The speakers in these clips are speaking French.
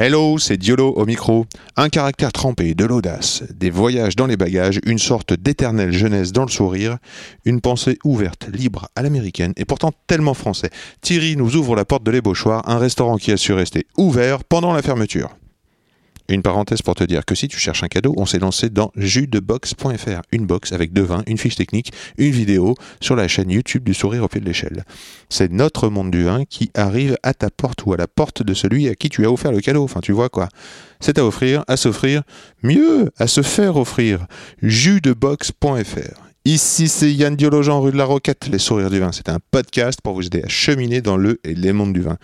Hello, c'est Diolo au micro. Un caractère trempé, de l'audace, des voyages dans les bagages, une sorte d'éternelle jeunesse dans le sourire, une pensée ouverte, libre, à l'américaine et pourtant tellement français. Thierry nous ouvre la porte de l'ébauchoir, un restaurant qui a su rester ouvert pendant la fermeture. Une parenthèse pour te dire que si tu cherches un cadeau, on s'est lancé dans jusdebox.fr. Une box avec deux vins, une fiche technique, une vidéo sur la chaîne YouTube du sourire au pied de l'échelle. C'est notre monde du vin qui arrive à ta porte ou à la porte de celui à qui tu as offert le cadeau. Enfin, tu vois quoi. C'est à offrir, à s'offrir, mieux, à se faire offrir. jusdebox.fr. Ici, c'est Yann Diologen, rue de la Roquette, Les Sourires du Vin. C'est un podcast pour vous aider à cheminer dans le et les mondes du vin.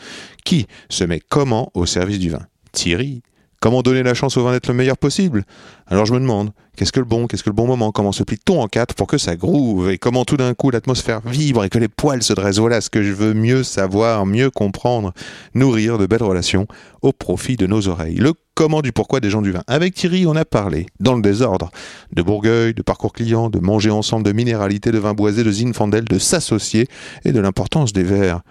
Qui se met comment au service du vin? Thierry. Comment donner la chance au vin d'être le meilleur possible? Alors je me demande, qu'est-ce que le bon, qu'est-ce que le bon moment? Comment se plie-t-on en quatre pour que ça groove? Et comment tout d'un coup l'atmosphère vibre et que les poils se dressent? Voilà ce que je veux mieux savoir, mieux comprendre, nourrir de belles relations au profit de nos oreilles. Le comment du pourquoi des gens du vin. Avec Thierry, on a parlé, dans le désordre, de Bourgueil, de parcours client, de manger ensemble, de minéralité, de vin boisé, de Zinfandel, de s'associer et de l'importance des verres.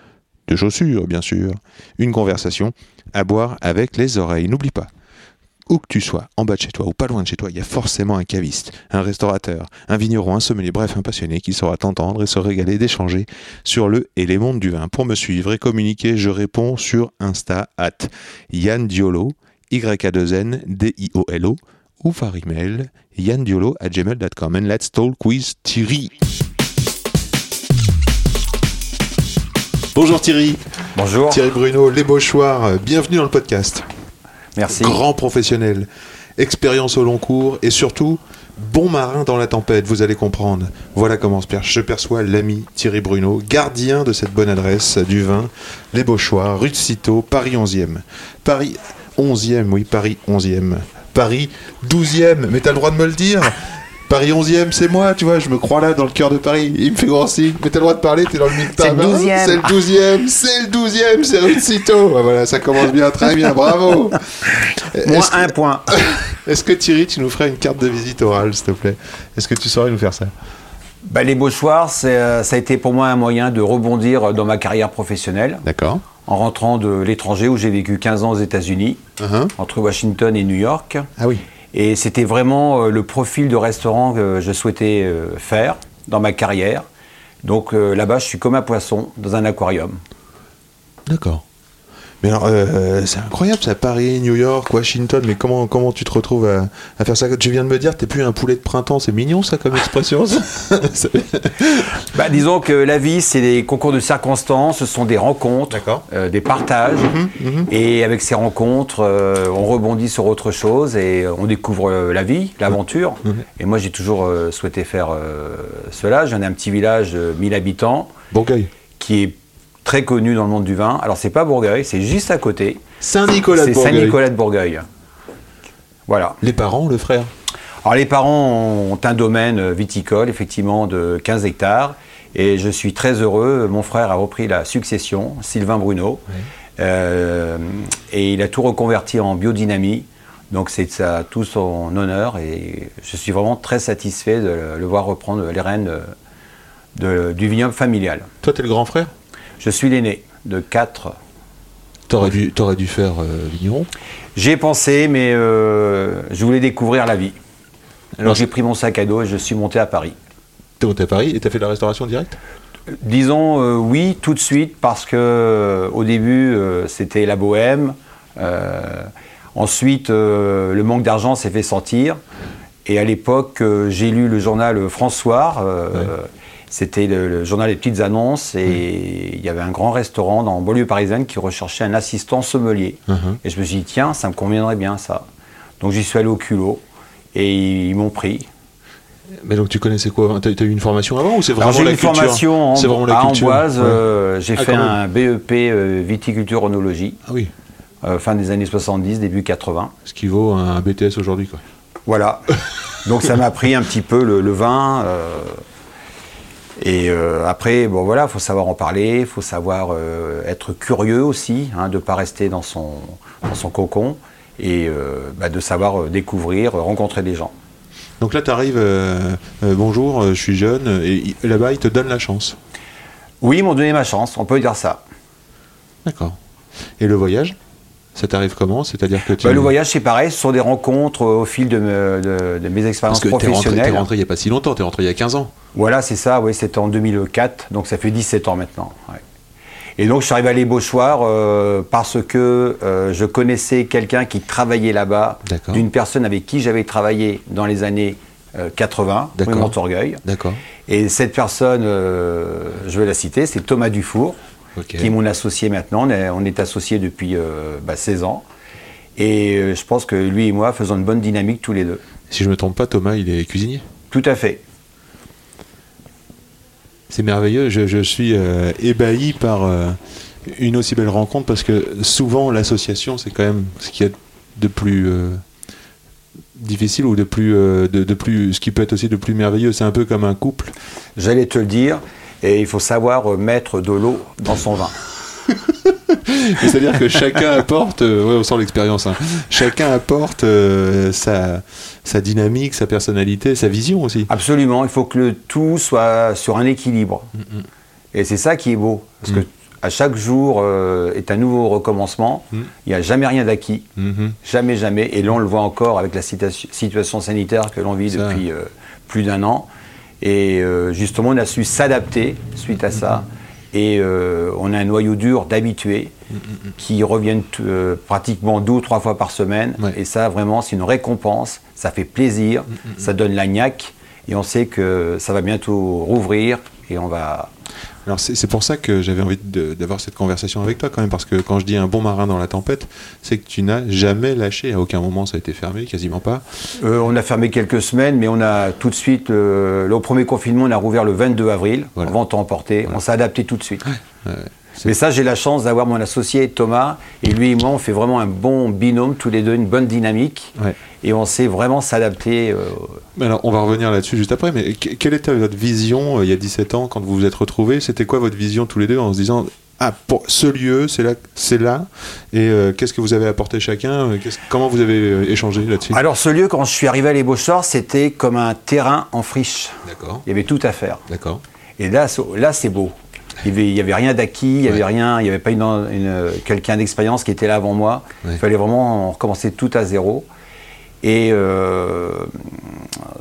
De chaussures, bien sûr. Une conversation à boire avec les oreilles. N'oublie pas, où que tu sois, en bas de chez toi ou pas loin de chez toi, il y a forcément un caviste, un restaurateur, un vigneron, un sommelier, bref, un passionné qui saura t'entendre et se régaler d'échanger sur le et les mondes du vin. Pour me suivre et communiquer, je réponds sur Insta at Yann Diolo, Y-A-2-N, D-I-O-L-O, ou par email yandiolo at gmail.com. And let's talk with Thierry. Bonjour Thierry. Bonjour. Thierry Bruno, Les Beauchoirs, bienvenue dans le podcast. Merci. Grand professionnel, expérience au long cours et surtout bon marin dans la tempête, vous allez comprendre. Voilà comment. Je perçois l'ami Thierry Bruno, gardien de cette bonne adresse du vin, Les Beauchoirs, rue de Citeaux, Paris 11e. Paris 11e, oui, Paris 11e. Paris 12e, mais t'as le droit de me le dire? Paris 11e, c'est moi, tu vois, je me crois là dans le cœur de Paris. Il me fait grand signe. Mais t'as le droit de parler, t'es dans le milieu de C'est le table, hein 12e. C'est le 12e, c'est le 12e, c'est. Ah, Voilà, ça commence bien, très bien, bravo. Moins Est-ce que- un point. est-ce que Thierry, tu nous ferais une carte de visite orale, s'il te plaît? Est-ce que tu saurais nous faire ça? Bah, les beaux soirs, euh, ça a été pour moi un moyen de rebondir dans ma carrière professionnelle D'accord. en rentrant de l'étranger où j'ai vécu 15 ans aux États-Unis, Uh-huh. entre Washington et New York. Ah oui. Et c'était vraiment euh, le profil de restaurant que je souhaitais euh, faire dans ma carrière. Donc euh, là-bas, je suis comme un poisson dans un aquarium. D'accord. Mais alors, euh, c'est incroyable ça, Paris, New York, Washington, mais comment, comment tu te retrouves à, à faire ça? Tu viens de me dire, t'es plus un poulet de printemps, c'est mignon ça comme expression ça? Bah, disons que la vie, c'est des concours de circonstances, ce sont des rencontres, euh, des partages. Et avec ces rencontres, euh, on rebondit sur autre chose et on découvre euh, la vie, l'aventure. Et moi, j'ai toujours euh, souhaité faire euh, cela. Je viens d'un petit village de 1000 habitants. Qui est très connu dans le monde du vin. Alors, c'est pas Bourgueil, c'est juste à côté. Saint-Nicolas de C'est Bourgueil. Saint-Nicolas de Bourgueil. Voilà. Les parents, le frère? Alors les parents ont un domaine viticole, effectivement, de 15 hectares. Et je suis très heureux. Mon frère a repris la succession, Sylvain Bruno. Euh, et il a tout reconverti en biodynamie. Donc c'est ça tout son honneur. Et je suis vraiment très satisfait de le, voir reprendre les rênes de- de- du vignoble familial. Toi, t'es le grand frère? Je suis l'aîné de quatre. T'aurais dû, t'aurais dû faire euh, vigneron. J'ai pensé, mais euh, je voulais découvrir la vie. Alors j'ai pris mon sac à dos et je suis monté à Paris. T'es monté à Paris et t'as fait de la restauration directe? Disons euh, oui tout de suite parce que au début c'était la bohème. Ensuite le manque d'argent s'est fait sentir. Et à l'époque j'ai lu le journal François. Ouais. C'était le, le journal des petites annonces et il y avait un grand restaurant dans banlieue parisienne qui recherchait un assistant sommelier. Mhm. Et je me suis dit tiens ça me conviendrait bien ça. Donc j'y suis allé au culot et ils m'ont pris. Mais donc tu connaissais quoi? T'as t'as eu une formation avant ou c'est vraiment j'ai la une culture? formation en, C'est vraiment la à culture Amboise, euh, j'ai Ah, fait un BEP euh, viticulture onologie. Ah oui. euh, fin des années 70, début 80. Ce qui vaut un BTS aujourd'hui, quoi. Voilà. Donc ça m'a pris un petit peu le, le vin. Et euh, après, bon voilà, il faut savoir en parler, il faut savoir euh, être curieux aussi, hein, de ne pas rester dans son, dans son cocon, et euh, bah, de savoir découvrir, rencontrer des gens. Donc là, tu arrives, bonjour, je suis jeune, et là-bas, ils te donnent la chance. Oui, ils m'ont donné ma chance, on peut dire ça. D'accord. Et le voyage? Ça t'arrive comment? C'est-à-dire que tu. Bah, le voyage, c'est pareil, ce sont des rencontres euh, au fil de, me- de- de mes Parce expériences que t'es rentré, t'es professionnelles. rentré il n'y a pas si longtemps, t'es rentré il y a 15 ans. Voilà, c'est ça, oui, c'était en 2004, donc ça fait 17 ans maintenant. ouais. Et donc je suis arrivé à l'ébauchoir euh, parce que euh, je connaissais quelqu'un qui travaillait là-bas, d'une personne avec qui j'avais travaillé dans les années euh, 80, rue D'accord. Montorgueil. D'accord. Et cette personne, euh, je vais la citer, c'est Thomas Dufour, Ok. qui est mon associé maintenant. On est, on est associés depuis euh, bah, 16 ans. Et euh, je pense que lui et moi faisons une bonne dynamique tous les deux. Si je me trompe pas, Thomas, il est cuisinier? Tout à fait. C'est merveilleux, je, je suis euh, ébahi par euh, une aussi belle rencontre parce que souvent l'association c'est quand même ce qu'il y a de plus difficile ou de plus, de, de plus, ce qui peut être aussi de plus merveilleux. C'est un peu comme un couple. J'allais te le dire, et il faut savoir euh, mettre de l'eau dans son vin. C'est-à-dire que chacun apporte, euh, ouais, on sent l'expérience, hein. chacun apporte euh, sa, sa dynamique, sa personnalité, sa vision aussi. Absolument, il faut que le tout soit sur un équilibre. Et c'est ça qui est beau, parce Mm. que à chaque jour euh, est un nouveau recommencement. Mm. Il n'y a jamais rien d'acquis, jamais, jamais. Et là, on le voit encore avec la situa- situation sanitaire que l'on vit Ça. depuis plus d'un an. Et euh, justement, on a su s'adapter suite à ça. Et euh, on a un noyau dur d'habitués qui reviennent euh, pratiquement deux ou trois fois par semaine. Ouais. Et ça, vraiment, c'est une récompense. Ça fait plaisir. Ça donne la niaque. Et on sait que ça va bientôt rouvrir. Et on va. Alors c'est pour ça que j'avais envie d'avoir cette conversation avec toi quand même, parce que quand je dis un bon marin dans la tempête, c'est que tu n'as jamais lâché, à aucun moment ça a été fermé, quasiment pas. Euh, on a fermé quelques semaines, mais on a tout de suite, euh, là, au premier confinement, on a rouvert le 22 avril, Voilà. en vente à emporter. On s'est adapté tout de suite. Ouais, mais ça, j'ai la chance d'avoir mon associé Thomas, et lui et moi, on fait vraiment un bon binôme, tous les deux, une bonne dynamique, Ouais. et on sait vraiment s'adapter. euh, Mais alors, on va revenir là-dessus juste après, mais que- quelle était votre vision euh, il y a 17 ans quand vous vous êtes retrouvés? C'était quoi votre vision tous les deux en se disant ah pour ce lieu c'est là c'est là et euh, qu'est-ce que vous avez apporté chacun comment vous avez euh, échangé là-dessus? Alors, ce lieu, quand je suis arrivé à l'ébaucheur, c'était comme un terrain en friche. D'accord Il y avait tout à faire. d'accord Et là, là c'est beau. Il n'y avait, il y avait rien d'acquis, il n'y avait Ouais. rien, il n'y avait pas une, une- quelqu'un d'expérience qui était là avant moi. Ouais. Il fallait vraiment recommencer tout à zéro. Et euh,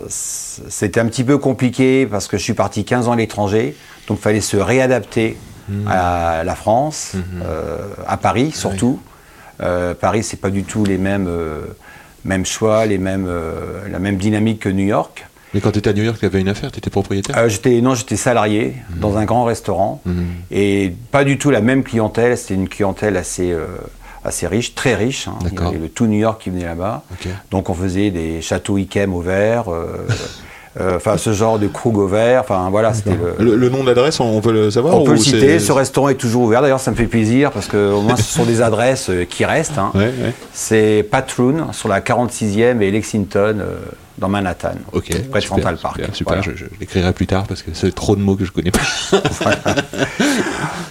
c'était un petit peu compliqué parce que je suis parti 15 ans à l'étranger, donc il fallait se réadapter Mmh. à la France, euh, à Paris surtout. Euh, Paris, c'est pas du tout les mêmes, euh, mêmes choix, les mêmes, la même dynamique que New York. Mais quand tu étais à New York tu avais une affaire tu étais propriétaire Euh, j'étais non, j'étais salarié dans un grand restaurant Mhm. et pas du tout la même clientèle. C'était une clientèle assez euh, assez riche, très riche. hein. Il y avait le tout New York qui venait là-bas. Donc on faisait des châteaux Ikem au verre, euh, euh, enfin ce genre de krug au verre. Enfin voilà, c'était le. le, le nom de l'adresse on, peut le savoir On peut le c'est- citer, ce restaurant est toujours ouvert. D'ailleurs, ça me fait plaisir parce que au moins ce sont des adresses euh, qui restent. hein. ouais, ouais. C'est Patroon sur la 46e et Lexington euh, dans Manhattan, Ok, près de super, Central Park. Super, super. Voilà. je, je l'écrirai plus tard parce que c'est trop de mots que je connais pas.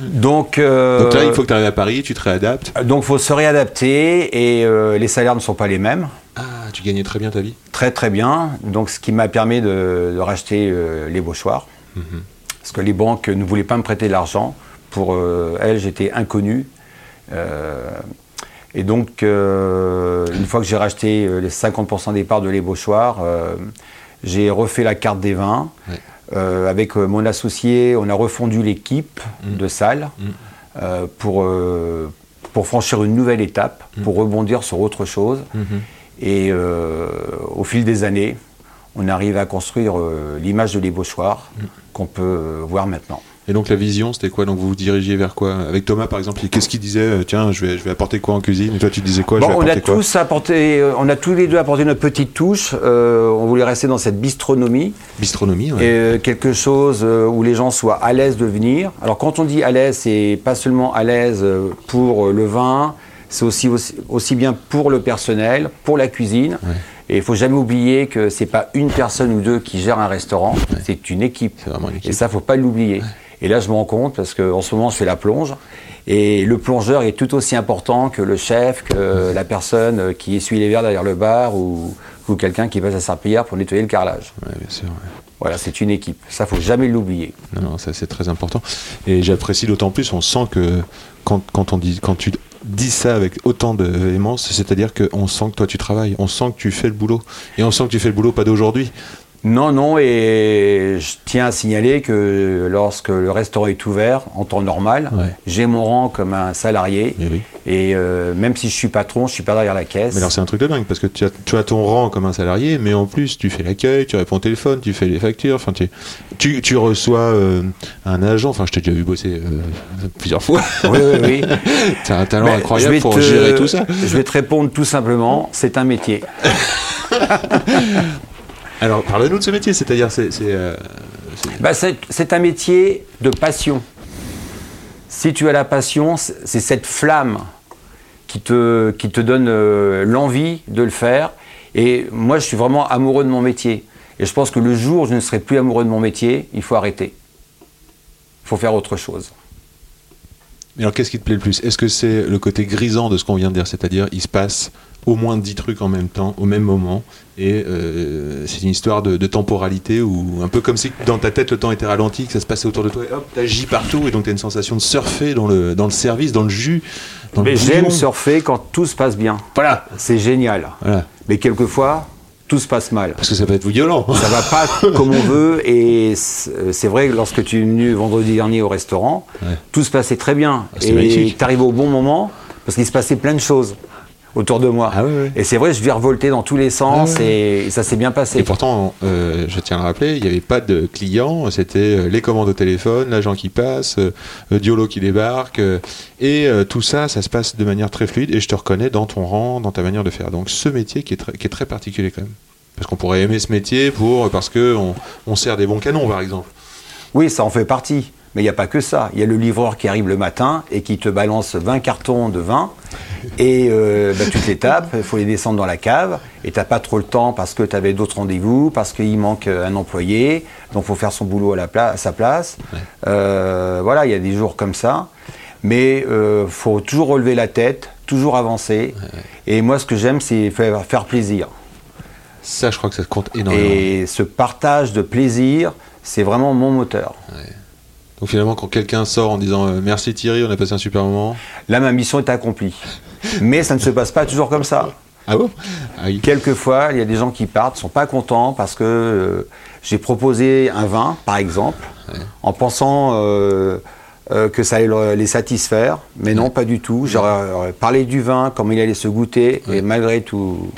Donc, euh, Donc là, il faut que tu arrives à Paris, tu te réadaptes. Donc, faut se réadapter et euh, les salaires ne sont pas les mêmes. Ah, tu gagnais très bien ta vie. Très, très bien. Donc, ce qui m'a permis de, de racheter euh, les Beauchoirs. Mhm. Parce que les banques ne voulaient pas me prêter de l'argent. Pour elles, j'étais inconnu. Et donc, euh, une fois que j'ai racheté euh, les 50% des parts de les Beauchoirs, euh, j'ai refait la carte des vins. Ouais. Euh, avec mon associé, on a refondu l'équipe Mhm. de salle euh, pour, pour franchir une nouvelle étape, pour rebondir sur autre chose. Mhm. Et au fil des années, on arrive à construire l'image de l'ébauchoir qu'on peut voir maintenant. Et donc la vision, c'était quoi? Donc vous vous dirigiez vers quoi? Avec Thomas, par exemple, qu'est-ce qu'il disait euh, Tiens, je vais, je vais apporter quoi en cuisine? Et toi, tu disais quoi? Bon, Je vais on a tous apporté, euh, on a tous les deux apporté notre petite touche. Euh, on voulait rester dans cette bistronomie Bistronomie, et euh, quelque chose où les gens soient à l'aise de venir. Alors quand on dit à l'aise, c'est pas seulement à l'aise pour le vin, c'est aussi, aussi, aussi bien pour le personnel, pour la cuisine. Ouais. Et il faut jamais oublier que c'est pas une personne ou deux qui gère un restaurant, c'est une équipe. C'est vraiment une équipe. Et ça, faut pas l'oublier. Et là, je me rends compte parce qu'en ce moment, je fais la plonge. Et le plongeur est tout aussi important que le chef, que la personne qui essuie les verres derrière le bar ou, ou quelqu'un qui passe à serpillière pour nettoyer le carrelage. Ouais, bien sûr. ouais. Voilà, c'est une équipe. Ça, faut jamais l'oublier. Non, non, ça c'est très important. Et j'apprécie d'autant plus, on sent que quand, quand, on dit, quand tu dis ça avec autant de véhémence, c'est-à-dire qu'on sent que toi tu travailles, on sent que tu fais le boulot. Et on sent que tu fais le boulot pas d'aujourd'hui. Non, non, et je tiens à signaler que lorsque le restaurant est ouvert en temps normal, Ouais. j'ai mon rang comme un salarié. Eh oui. Et euh, même si je suis patron, je suis pas derrière la caisse. Mais alors c'est un truc de dingue parce que tu as, tu as ton rang comme un salarié, mais en plus tu fais l'accueil, tu réponds au téléphone, tu fais les factures, enfin tu, tu, tu reçois euh, un agent, enfin je t'ai déjà vu bosser euh, plusieurs fois. Oui, oui, oui. tu as un talent incroyable pour te- gérer tout ça. Je vais te répondre tout simplement, c'est un métier. Alors parle-nous de ce métier, c'est-à-dire c'est... c'est, euh, Bah, c'est c'est un métier de passion. Si tu as la passion, c'est cette flamme qui te, qui te donne euh, l'envie de le faire. Et moi, je suis vraiment amoureux de mon métier. Et je pense que le jour où je ne serai plus amoureux de mon métier, il faut arrêter. Il faut faire autre chose. Alors qu'est-ce qui te plaît le plus? Est-ce que c'est le côté grisant de ce qu'on vient de dire, c'est-à-dire il se passe au moins 10 trucs en même temps, au même moment, et euh, c'est une histoire de, de temporalité, ou un peu comme si dans ta tête le temps était ralenti, que ça se passait autour de toi, et hop, t'agis partout, et donc t'as une sensation de surfer dans le, dans le service, dans le jus. Dans Mais j'aime surfer quand tout se passe bien. Voilà. C'est génial. voilà. Mais quelquefois, tout se passe mal. Parce que ça peut être violent. Ça va pas comme on veut et c'est vrai que lorsque tu es venu vendredi dernier au restaurant, Ouais. tout se passait très bien. Ah, et tu arrives au bon moment parce qu'il se passait plein de choses autour de moi. Ah. Et c'est vrai, je vais revolter dans tous les sens Ah et, et ça s'est bien passé. Et pourtant, euh, je tiens à le rappeler, il n'y avait pas de clients, c'était euh, les commandes au téléphone, l'agent qui passe, euh, euh, Diolo qui débarque, euh, et tout ça, ça se passe de manière très fluide, et je te reconnais dans ton rang, dans ta manière de faire. Donc ce métier qui est très, qui est très particulier quand même. Parce qu'on pourrait aimer ce métier pour, parce qu'on on sert des bons canons, par exemple. Oui, ça en fait partie. Mais il n'y a pas que ça. Il y a le livreur qui arrive le matin et qui te balance 20 cartons de vin. Et euh, bah, tu te les tapes, il faut les descendre dans la cave. Et tu n'as pas trop le temps parce que tu avais d'autres rendez-vous, parce qu'il manque euh, un employé. Donc il faut faire son boulot à, la pla- à sa place. Euh, voilà, il y a des jours comme ça. Mais il faut toujours relever la tête, toujours avancer. Et moi, ce que j'aime, c'est faire, faire plaisir. Ça, je crois que ça compte énormément. Et ce partage de plaisir, c'est vraiment mon moteur. Donc finalement, quand quelqu'un sort en disant euh, merci Thierry, on a passé un super moment. Là, ma mission est accomplie. Mais ça ne se passe pas toujours comme ça. Ah bon? Ah, oui. Quelquefois, il y a des gens qui partent, sont pas contents parce que euh, j'ai proposé un vin, par exemple, en pensant euh, que ça allait le- les satisfaire. Mais non, pas du tout. J'aurais parlé du vin, comment il allait se goûter, et malgré tout,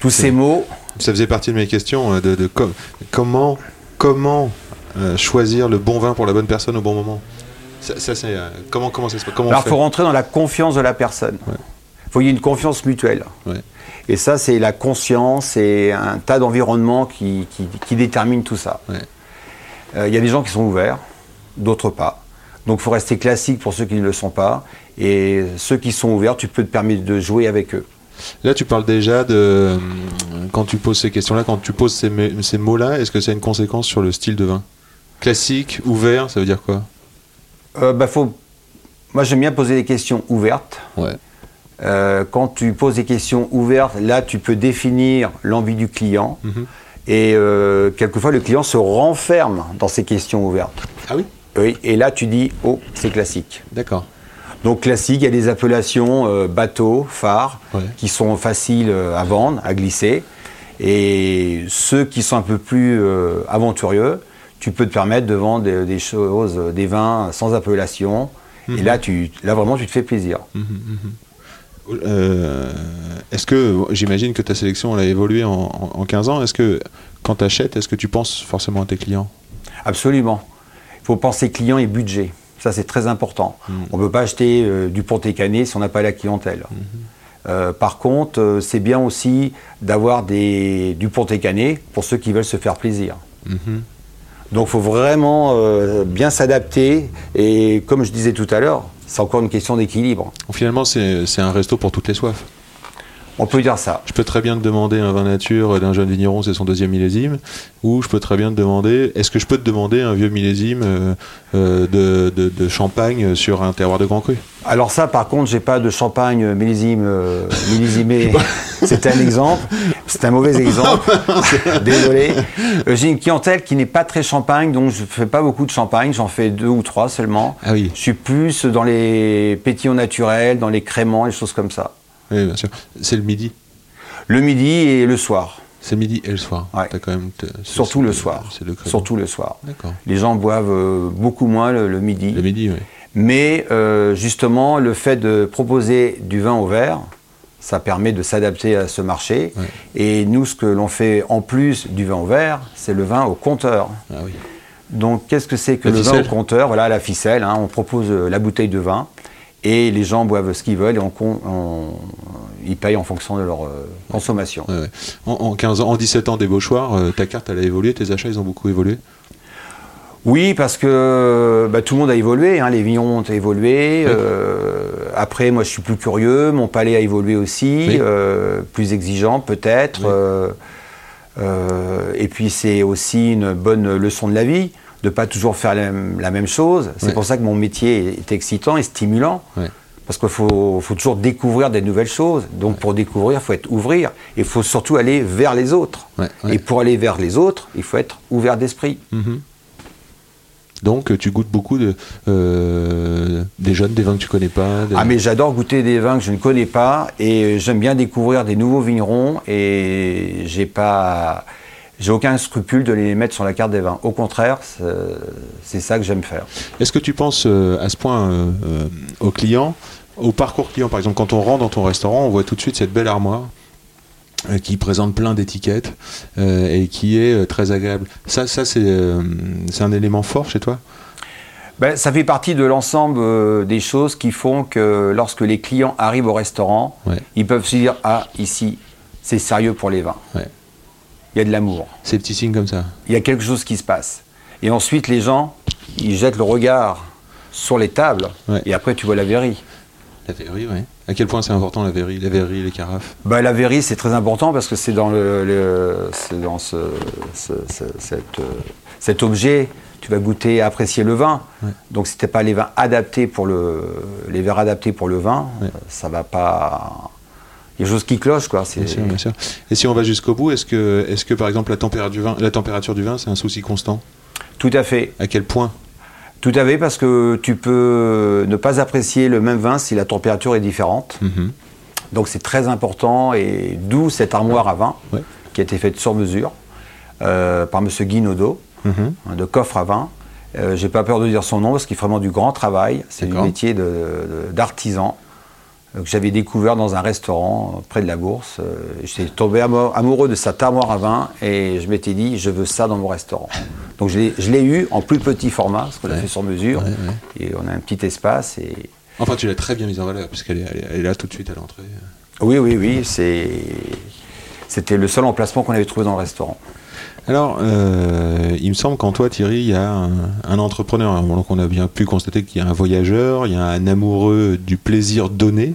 tous ces mots, Ça faisait partie de mes questions de, de com- comment comment euh, choisir le bon vin pour la bonne personne au bon moment. Ça, ça, c'est euh, comment comment ça se passe comment Alors, il faut rentrer dans la confiance de la personne. Il Ouais. faut qu'il y ait une confiance mutuelle. Ouais. Et ça, c'est la conscience et un tas d'environnements qui, qui, qui déterminent tout ça. Ouais. Euh, Il y a des gens qui sont ouverts, d'autres pas. Donc, il faut rester classique pour ceux qui ne le sont pas. Et ceux qui sont ouverts, tu peux te permettre de jouer avec eux. Là, tu parles déjà de quand tu poses ces questions-là, quand tu poses ces, ces mots-là, est-ce que ça a une conséquence sur le style de vin? Classique, ouvert, ça veut dire quoi? Euh, bah, faut... Moi, j'aime bien poser des questions ouvertes. Ouais. Euh, quand tu poses des questions ouvertes, là, tu peux définir l'envie du client. Mhm. Et euh, quelquefois, le client se renferme dans ces questions ouvertes. Ah oui? Oui, et là, tu dis, oh, c'est classique. D'accord. Donc classique, il y a des appellations euh, bateau, phare, Ouais. qui sont faciles à vendre, à glisser. Et ceux qui sont un peu plus euh, aventurieux, tu peux te permettre de vendre des, des choses, euh, des vins sans appellation. Mhm. Et là, tu, là, vraiment, tu te fais plaisir. Euh, est-ce que, j'imagine que ta sélection elle a évolué en, en- en 15 ans, est-ce que quand tu achètes, est-ce que tu penses forcément à tes clients? Absolument. Il faut penser client et budget. Ça, c'est très important. On ne peut pas acheter euh, du Pontet-Canet si on n'a pas la clientèle. Euh, par contre, c'est bien aussi d'avoir des- du Pontet-Canet pour ceux qui veulent se faire plaisir. Donc, il faut vraiment euh, bien s'adapter. Et comme je disais tout à l'heure, c'est encore une question d'équilibre. Finalement, c'est un resto pour toutes les soifs. On peut dire ça. Je peux très bien te demander un vin nature d'un jeune vigneron, c'est son deuxième millésime, ou je peux très bien te demander, est-ce que je peux te demander un vieux millésime euh, euh, de, de- de champagne sur un terroir de Grand Cru? Alors ça, par contre, j'ai pas de champagne millésime, euh, millésimé. C'est un exemple. C'est un mauvais exemple. Désolé. J'ai une clientèle qui n'est pas très champagne, donc je fais pas beaucoup de champagne. J'en fais deux ou trois seulement. Ah oui. Je suis plus dans les pétillons naturels, dans les créments, les choses comme ça. Oui, bien sûr. C'est le midi. Le midi et le soir. C'est midi et le soir. Ouais. Quand même Surtout le soir. Le. Surtout le soir. D'accord. Les gens boivent euh, beaucoup moins le, le midi. Le midi, oui. Mais euh, justement, le fait de proposer du vin au verre, ça permet de s'adapter à ce marché. Ouais. Et nous, ce que l'on fait en plus du vin au verre, c'est le vin au compteur. Ah oui. Donc, qu'est-ce que c'est que La le vin au compteur? Voilà, la ficelle. hein, on propose euh, la bouteille de vin et les gens boivent ce qu'ils veulent et on, con- on- ils payent en fonction de leur euh, consommation. Ouais, ouais. En, en 15 ans, en 17 ans d'ébauchoir, euh, ta carte elle a évolué, tes achats ils ont beaucoup évolué? Oui, parce que bah, tout le monde a évolué, hein, les vignerons ont évolué. Euh, après, moi, je suis plus curieux, mon palais a évolué aussi, Oui. euh, plus exigeant peut-être. Oui. et puis, c'est aussi une bonne leçon de la vie, de pas toujours faire la, la même chose. C'est Ouais. pour ça que mon métier est excitant et stimulant. Ouais. Parce qu'il faut, faut toujours découvrir des nouvelles choses. Donc, pour découvrir, il faut être ouvrir. Et il faut surtout aller vers les autres. Et pour aller vers les autres, il faut être ouvert d'esprit. Mhm. Donc euh, tu goûtes beaucoup de, euh, des jeunes, des vins que tu connais pas. des- Ah mais j'adore goûter des vins que je ne connais pas et euh, j'aime bien découvrir des nouveaux vignerons et j'ai pas j'ai aucun scrupule de les mettre sur la carte des vins. Au contraire, c'est- ça que j'aime faire. Est-ce que tu penses euh, à ce point euh, euh, aux clients, au parcours client Par exemple, quand on rentre dans ton restaurant, on voit tout de suite cette belle armoire euh, qui présente plein d'étiquettes euh, et qui est très agréable. Ça, ça c'est c'est un élément fort chez toi? Ben, ça fait partie de l'ensemble euh, des choses qui font que lorsque les clients arrivent au restaurant, Ouais. ils peuvent se dire ah ici c'est sérieux pour les vins. Ouais. Il y a de l'amour. Ces petits signes comme ça. il y a quelque chose qui se passe. Et ensuite, les gens, ils jettent le regard sur les tables, Ouais. et après, tu vois la verrie. La verrerie, oui. À quel point c'est important la verrerie, la verrerie, les carafes? Bah, la verrie, c'est très important parce que c'est dans, le, le- c'est dans ce, ce- ce- cette, euh, cet objet, tu vas goûter, apprécier le vin. Ouais. Donc, si tu pas les vins adaptés pour le, les verres adaptés pour le vin, Ouais. ça va pas. Il y a chose qui cloche, quoi. C'est- Bien sûr, bien sûr. Et si on va jusqu'au bout, est-ce que, est que par exemple la température du vin, la température du vin, c'est un souci constant? Tout à fait. À quel point? Tout à fait, parce que tu peux ne pas apprécier le même vin si la température est différente. Mhm. Donc c'est très important et d'où cette armoire à vin Ouais. qui a été faite sur mesure euh, par M. Guinaudot, Mhm. hein, de coffre à vin. Euh, J'ai pas peur de dire son nom parce qu'il fait vraiment du grand travail. C'est du métier d'artisan que j'avais découvert dans un restaurant euh, près de la bourse. Euh, J'étais tombé amo- amoureux de cette armoire à vin et je m'étais dit je veux ça dans mon restaurant. Donc je l'ai- eu en plus petit format parce qu'on l'a Ouais. fait sur mesure Ouais, ouais. et on a un petit espace et Enfin, tu l'as très bien mise en valeur, puisqu'elle est, elle est- elle est là tout de suite à l'entrée. oui oui oui c'était le seul emplacement qu'on avait trouvé dans le restaurant. Alors, euh, il me semble qu'en toi, Thierry, il y a un, un entrepreneur. Donc, on a bien pu constater qu'il y a un voyageur, il y a un amoureux du plaisir donné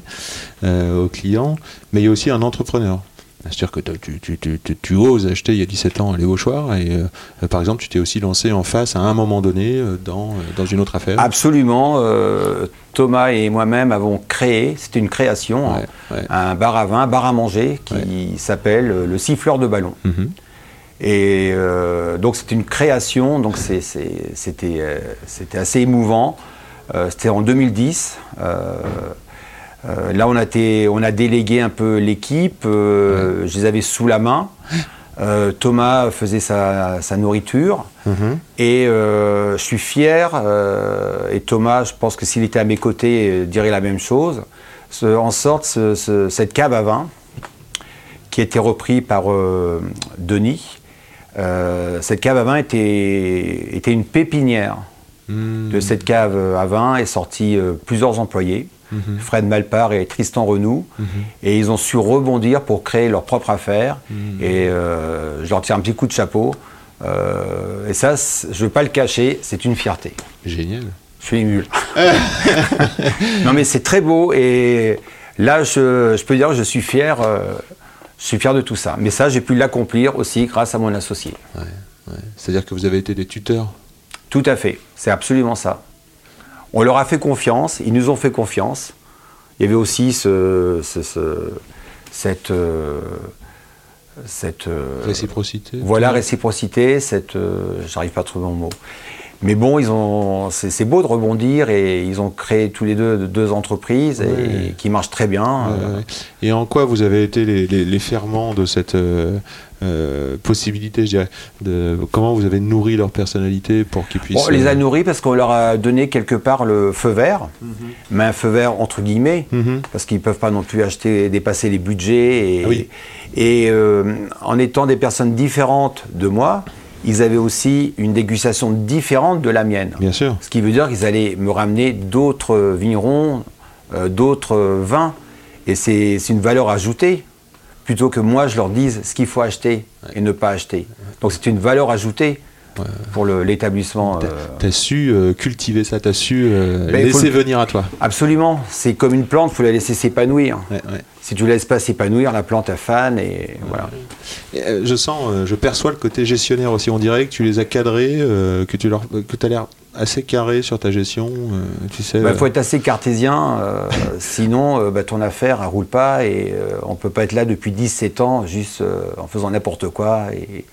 euh, aux clients, mais il y a aussi un entrepreneur. C'est-à-dire que tu, tu, tu, tu- tu oses acheter il y a 17 ans les Vauchoirs et euh, par exemple tu t'es aussi lancé en face à un moment donné euh, dans, euh, dans une autre affaire. Absolument. euh, Thomas et moi-même avons créé, c'était une création, Ouais, hein, ouais. un bar à vin, un bar à manger qui s'appelle euh, le siffleur de ballon. Mhm. Et euh, donc c'était une création, donc c'était euh, c'était assez émouvant. Euh, c'était en 2010. euh, euh, là, on a, été, on a délégué un peu l'équipe. Je les avais sous la main. Thomas faisait sa, sa nourriture. Mhm. Et je suis fier, et Thomas, je pense que s'il était à mes côtés, dirait la même chose, ce- en sorte ce- ce- cette cave à vin, qui a été repris par Denis, euh, cette cave à vin était, était une pépinière. Mhm. De cette cave à vin est sorti euh, plusieurs employés, Mhm. Fred Malpart et Tristan Renou, et ils ont su rebondir pour créer leur propre affaire. Et euh, je leur tire un petit coup de chapeau. Euh, et ça, je ne veux pas le cacher, c'est une fierté. Génial. Je suis ému. non, mais c'est très beau et là, je, je peux dire que je suis fier. Je suis fier de tout ça. Mais ça, j'ai pu l'accomplir aussi grâce à mon associé. Ouais, ouais. C'est-à-dire que vous avez été des tuteurs? Tout à fait. C'est absolument ça. On leur a fait confiance. Ils nous ont fait confiance. Il y avait aussi ce, ce- ce- cette, euh, cette euh, Réciprocité. voilà réciprocité. Cette, euh, j'arrive pas à trouver mon mot. Mais bon, ils ont, c'est, beau de rebondir et ils ont créé tous les deux deux entreprises et, qui marchent très bien. Euh. Et en quoi vous avez été les, les- les ferments de cette euh, euh, possibilité, je dirais de, Comment vous avez nourri leur personnalité pour qu'ils puissent. On les a euh, nourris parce qu'on leur a donné quelque part le feu vert, mais un feu vert entre guillemets, Mhm. parce qu'ils ne peuvent pas non plus acheter, dépasser les budgets. Et, Ah oui. et en étant des personnes différentes de moi, ils avaient aussi une dégustation différente de la mienne. Bien sûr. Ce qui veut dire qu'ils allaient me ramener d'autres vignerons, euh, d'autres vins. Et c'est c'est une valeur ajoutée, plutôt que moi je leur dise ce qu'il faut acheter et ne pas acheter. Donc c'est une valeur ajoutée pour l'établissement. T'as euh, t'as su euh, cultiver ça, t'as su euh, Ben, laisser le- venir à toi. Absolument. C'est comme une plante, il faut la laisser s'épanouir. Ouais. Si tu la laisses pas s'épanouir, la plante a fan et voilà. Et, euh, je sens, euh, je perçois le côté gestionnaire aussi. On dirait que tu les as cadrés, euh, que tu leur, que as l'air assez carré sur ta gestion. euh, tu sais. Il euh, faut être assez cartésien, euh, sinon euh, bah, ton affaire ne roule pas et euh, on peut pas être là depuis 17 ans juste euh, en faisant n'importe quoi. Et...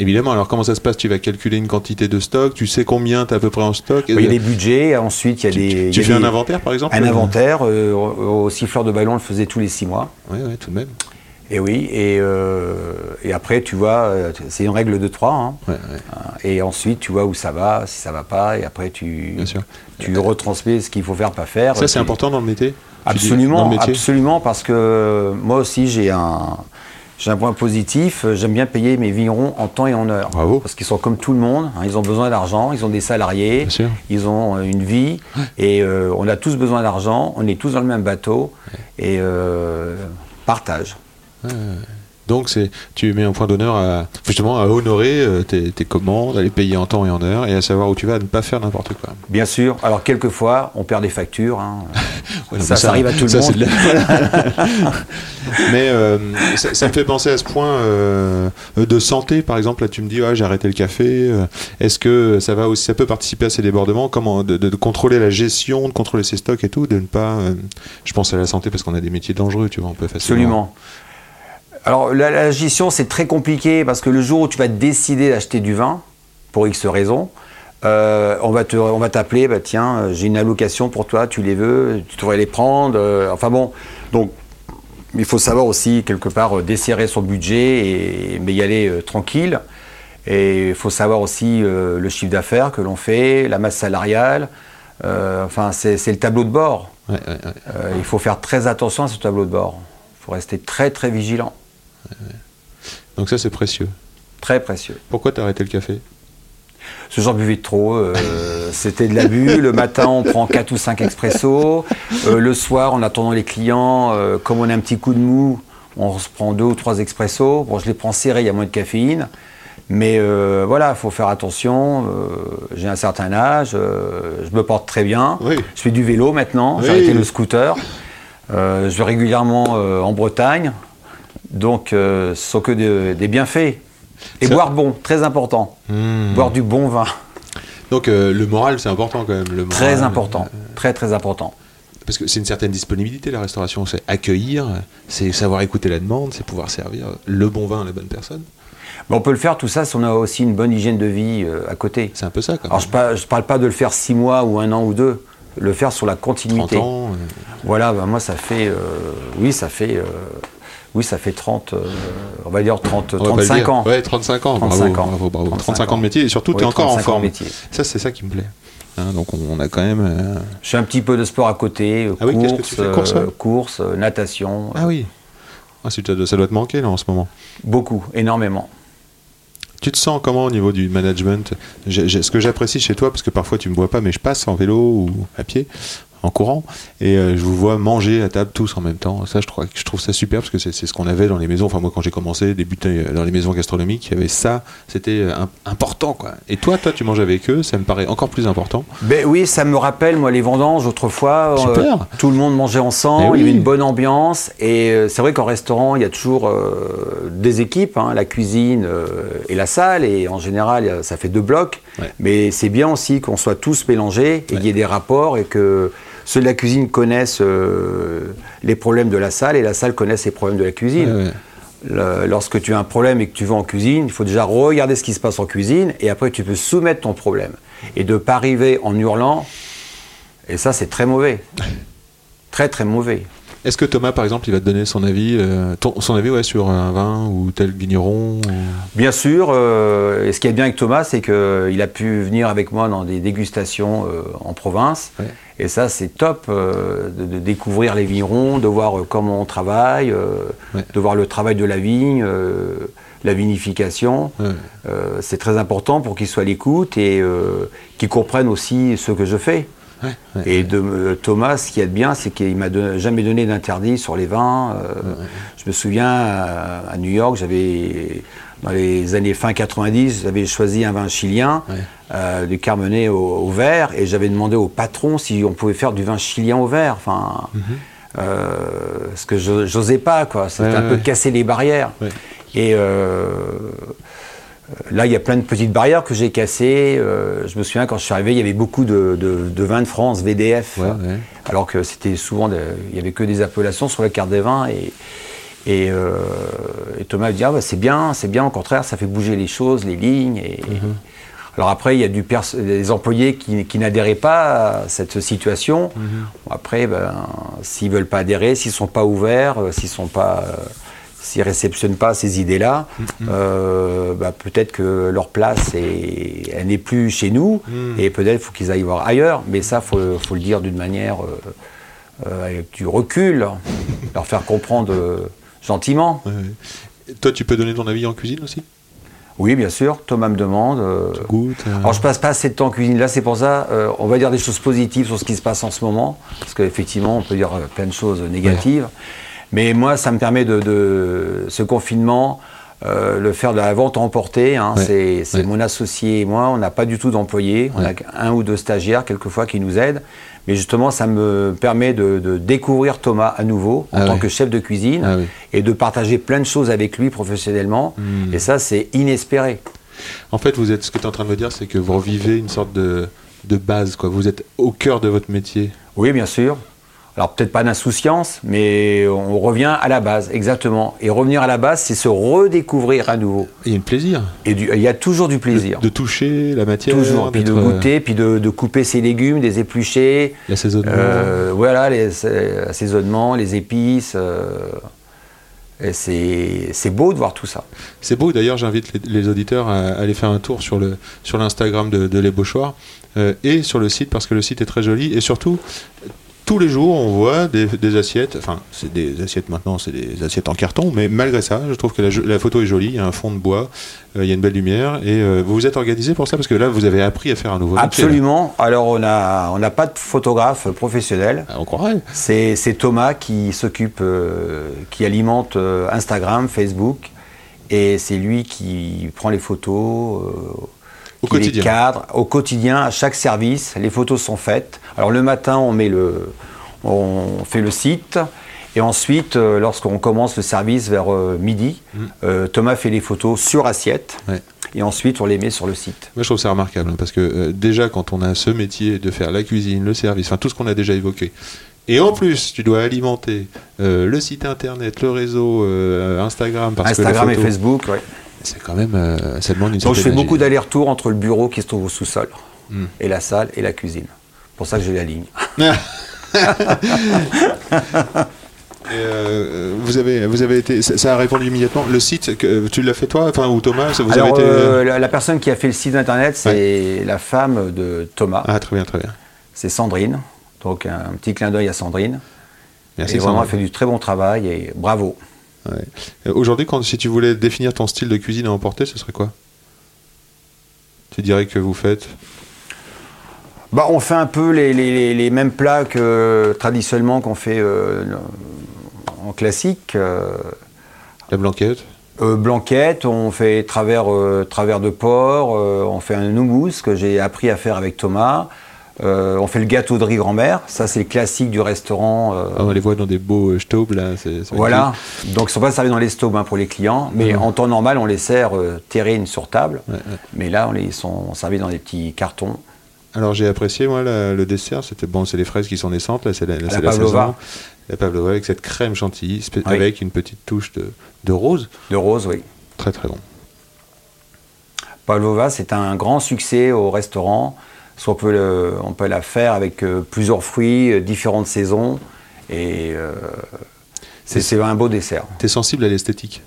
Évidemment. Alors comment ça se passe? Tu vas calculer une quantité de stock? Tu sais combien tu as à peu près en stock? Il y a des budgets, ensuite il y a Tu, des. tu- y a fais des- un inventaire par exemple? Un inventaire, euh, au, siffleur de ballon, on le faisait tous les 6 mois. Oui, ouais, tout de même. Et oui, et, euh, et après tu vois, euh, c'est une règle de 3. Ouais, ouais, et ensuite tu vois où ça va, si ça va pas, et après tu, bien sûr. tu retransmets ce qu'il faut faire, pas faire. Ça, c'est important dans le métier? Dis- dans Absolument, le métier? absolument, parce que moi aussi j'ai un, j'ai un point positif. J'aime bien payer mes vignerons en temps et en heure. Bravo. Parce qu'ils sont comme tout le monde. hein, ils ont besoin d'argent, ils ont des salariés, ils ont euh, une vie, et euh, on a tous besoin d'argent. On est tous dans le même bateau et euh, partage. Donc, c'est, tu mets un point d'honneur à, justement, à honorer euh, tes, tes commandes, à les payer en temps et en heure, et à savoir où tu vas, à ne pas faire n'importe quoi. Bien sûr. Alors quelquefois, on perd des factures. hein. Ouais, ça, ça arrive à tout le ça, monde. Mais euh, ça, me fait penser à ce point euh, de santé, par exemple. Là, tu me dis, ah, j'ai arrêté le café. Est-ce que ça va aussi, ça peut participer à ces débordements? Comment de, de- de contrôler la gestion, de contrôler ses stocks et tout, de ne pas. euh, je pense à la santé parce qu'on a des métiers dangereux, tu vois, on peut facilement. Absolument. Alors la, la gestion, c'est très compliqué parce que le jour où tu vas décider d'acheter du vin, pour X raisons, euh, on va te- on va t'appeler, bah, tiens, euh, j'ai une allocation pour toi, tu les veux, tu devrais les prendre. euh, enfin bon, donc il faut savoir aussi quelque part desserrer son budget et mais y aller euh, tranquille. Et il faut savoir aussi le chiffre d'affaires que l'on fait, la masse salariale. enfin, c'est le tableau de bord. Ouais, ouais, ouais. Il faut faire très attention à ce tableau de bord. Il faut rester très très vigilant, Donc ça, c'est précieux. très précieux. Pourquoi t'as arrêté le café? Ce genre buvait trop, euh, c'était de l'abus. Le matin, on prend 4 ou 5 expressos. Euh, le soir, en attendant les clients, euh, comme on a un petit coup de mou, on se prend 2 ou 3 expressos. Bon, je les prends serrés, il y a moins de caféine. Mais voilà, il faut faire attention. J'ai un certain âge, je me porte très bien. Oui. Je fais du vélo maintenant, j'ai Oui. arrêté le scooter. Je vais régulièrement en Bretagne. Donc, euh, ce sont que de- des bienfaits. Et boire bon, très important. Hmm. Boire du bon vin, Donc euh, le moral, c'est important quand même. Le moral, très important. Très, très important. Parce que c'est une certaine disponibilité, la restauration. C'est accueillir, c'est savoir écouter la demande, c'est pouvoir servir le bon vin à la bonne personne. Mais on peut le faire tout ça si on a aussi une bonne hygiène de vie euh, à côté. C'est un peu ça, quand Alors, même. je ne parle pas de le faire six mois ou un an ou deux. Le faire sur la 30 continuité. ans. euh, Voilà, bah, moi, ça fait. euh, oui, ça fait. euh, oui, ça fait 30. euh, on va dire 30, on va pas le 35 dire. ans. Ouais, 35 ans. 35 bravo, ans. bravo, bravo. 35 35 ans de métier et surtout, tu Oui, es encore en 35 ans de forme. métier. Ça, c'est ça qui me plaît. Hein, donc, on, a quand même. euh, Je fais un petit peu de sport à côté, euh, Ah oui, qu'est-ce que course, tu fais Course, ouais course, natation, Ah oui. Ah, ça doit te manquer, là, en ce moment. beaucoup, énormément. Tu te sens comment au niveau du management? Ce que j'apprécie chez toi, parce que parfois tu me vois pas, mais je passe en vélo ou à pied, en courant, et euh, je vous vois manger à table tous en même temps. Ça, je trouve, je trouve ça super parce que c'est ce qu'on avait dans les maisons. Enfin, moi, quand j'ai commencé, débuté euh, dans les maisons gastronomiques, il y avait ça. C'était euh, im- important, quoi. Et toi, toi, tu manges avec eux, ça me paraît encore plus important. Ben oui, ça me rappelle, moi, les vendanges autrefois. euh, tout le monde mangeait ensemble, oui. il y avait une bonne ambiance. Et euh, c'est vrai qu'en restaurant, il y a toujours des équipes, hein, la cuisine et la salle. Et en général, ça fait deux blocs. Ouais. Mais c'est bien aussi qu'on soit tous mélangés et qu'il y ait des rapports et que ceux de la cuisine connaissent euh, les problèmes de la salle et la salle connaisse les problèmes de la cuisine. Ouais, ouais. Le- lorsque tu as un problème et que tu vas en cuisine, il faut déjà regarder ce qui se passe en cuisine et après tu peux soumettre ton problème. Et de ne pas arriver en hurlant, et ça c'est très mauvais. Très très mauvais. Est-ce que Thomas, par exemple, il va te donner son avis, euh, ton- son avis ouais, sur un vin ou tel vigneron ou- Bien sûr, euh, et ce qui est bien avec Thomas, c'est qu'il a pu venir avec moi dans des dégustations euh, en province. Ouais. Et ça, c'est top euh, de, de découvrir les vignerons, de voir euh, comment on travaille, euh, Ouais. de voir le travail de la vigne, euh, la vinification. Euh, c'est très important pour qu'ils soient à l'écoute et euh, qu'ils comprennent aussi ce que je fais. Ouais, ouais. Et de, euh, Thomas, ce qu'il y a de bien, c'est qu'il m'a don- jamais donné d'interdit sur les vins. Euh, Je me souviens, à, à New York, j'avais, dans les années fin 90, j'avais choisi un vin chilien, euh, du Carmenet au, au verre, et j'avais demandé au patron si on pouvait faire du vin chilien au verre. Enfin, euh, ce que je j'osais pas, quoi. C'était un peu casser les barrières. Et Là, il y a plein de petites barrières que j'ai cassées. Euh, je me souviens, quand je suis arrivé, il y avait beaucoup de, de, de vins de France, VDF, Ouais, ouais. alors que c'était souvent, de- il n'y avait que des appellations sur la carte des vins. Et, et, euh, et Thomas me dit, ah, bah, c'est bien, c'est bien, au contraire, ça fait bouger les choses, les lignes. Et, Mhm. Alors après, il y a du des employés qui, qui n'adhéraient pas à cette situation. Mhm. Après, ben, s'ils veulent pas adhérer, s'ils sont pas ouverts, euh, s'ils sont pas, euh, s'ils réceptionnent pas ces idées-là, euh, bah, peut-être que leur place est, elle n'est plus chez nous, Mhm. et peut-être faut qu'ils aillent voir ailleurs. Mais ça, faut, faut le dire d'une manière euh, euh, avec du recul, leur faire comprendre gentiment. Ouais, ouais. Toi, tu peux donner ton avis en cuisine aussi? Oui, bien sûr. Thomas me demande. Alors je passe pas assez de temps en cuisine là, c'est pour ça, on va dire des choses positives sur ce qui se passe en ce moment, parce qu'effectivement on peut dire plein de choses négatives, mais moi ça me permet de, de ce confinement, euh, le faire de la vente à emporter, hein, Ouais. c'est Ouais. mon associé et moi, on n'a pas du tout d'employés, on Ouais. a un ou deux stagiaires quelquefois qui nous aident, mais justement ça me permet de, de découvrir Thomas à nouveau en Ah tant que chef de cuisine Ah et de partager plein de choses avec lui professionnellement, Hmm. et ça c'est inespéré. En fait, vous êtes, ce que tu es en train de me dire, c'est que vous revivez une sorte de, de base. Quoi. Vous êtes au cœur de votre métier. Oui, bien sûr. Alors peut-être pas d'insouciance, mais on revient à la base, exactement. Et revenir à la base, c'est se redécouvrir à nouveau. Il y a un plaisir. Et du- il y a toujours du plaisir. De toucher la matière. toujours. Puis de euh, goûter, puis de, de couper ses légumes, des éplucher. L'assaisonnement. Euh, voilà, les euh, assaisonnements, les épices. euh, c'est beau de voir tout ça. C'est beau, d'ailleurs, j'invite les, les auditeurs à, à aller faire un tour sur l'Instagram de, de euh, et sur le site parce que le site est très joli et surtout tous les jours on voit des, des assiettes, enfin c'est des assiettes maintenant, c'est des assiettes en carton, mais malgré ça, je trouve que la, photo est jolie, il y a un fond de bois, euh, il y a une belle lumière et euh, vous vous êtes organisé pour ça? Parce que là vous avez appris à faire un nouveau métier. Absolument. Alors on a on n'a pas de photographe professionnel. Ah, On croirait. C'est Thomas qui s'occupe, euh, qui alimente Instagram, Facebook, et c'est lui qui prend les photos. Au qui les quotidien. cadre au quotidien, à chaque service. Les photos sont faites. Alors le matin, on met le, on fait le site. Et ensuite, euh, lorsqu'on commence le service vers euh, midi, euh, Thomas fait les photos sur assiette. Mm. Ouais. Et ensuite, on les met sur le site. Moi, je trouve ça remarquable hein, parce que déjà, quand on a ce métier de faire la cuisine, le service, enfin tout ce qu'on a déjà évoqué, et en plus, tu dois alimenter le site internet, le réseau, Instagram, parce Instagram que et les Facebook, ouais. C'est quand même, euh, ça demande une Donc je fais certaine beaucoup agilité. d'allers-retours entre le bureau qui se trouve au sous-sol, Hmm. et la salle et la cuisine. pour ça que j'ai la ligne. Et, euh, vous avez, vous avez été, ça, a répondu immédiatement. Le site, que, tu l'as fait toi, enfin ou Thomas, ça vous Alors, avez été. euh, la, la personne qui a fait le site internet, c'est la femme de Thomas. Ah très bien, très bien. C'est Sandrine. Donc un, petit clin d'œil à Sandrine. Merci. et vraiment, elle fait du très bon travail et bravo. Ouais. Euh, Aujourd'hui, si tu voulais définir ton style de cuisine à emporter, ce serait quoi? Tu dirais que vous faites? Bah, on fait un peu les, les- les mêmes plats que traditionnellement qu'on fait euh, en classique. euh, La blanquette? Euh, blanquette, on fait travers, travers de porc, on fait un houmous que j'ai appris à faire avec Thomas. Euh, on fait le gâteau de riz grand-mère, ça c'est le classique du restaurant. euh, Ah, On les voit dans des beaux euh, staubes là. voilà, donc ils ne sont pas servis dans les stobes hein, pour les clients, mais en temps normal on les sert euh, terrines sur table. Ouais, ouais. Mais là on les ils sont servis dans des petits cartons. Alors j'ai apprécié moi la- le dessert, c'était bon, c'est les fraises qui sont naissantes, là c'est la, là, La c'est la saison. La pavlova avec cette crème chantilly, Oui. avec une petite touche de, de rose, De rose, oui. très très bon. Pavlova, c'est un grand succès au restaurant. Soit on peut, le- on peut la faire avec euh, plusieurs fruits, euh, différentes saisons. Et euh, c'est c'est un beau dessert. T'es sensible à l'esthétique,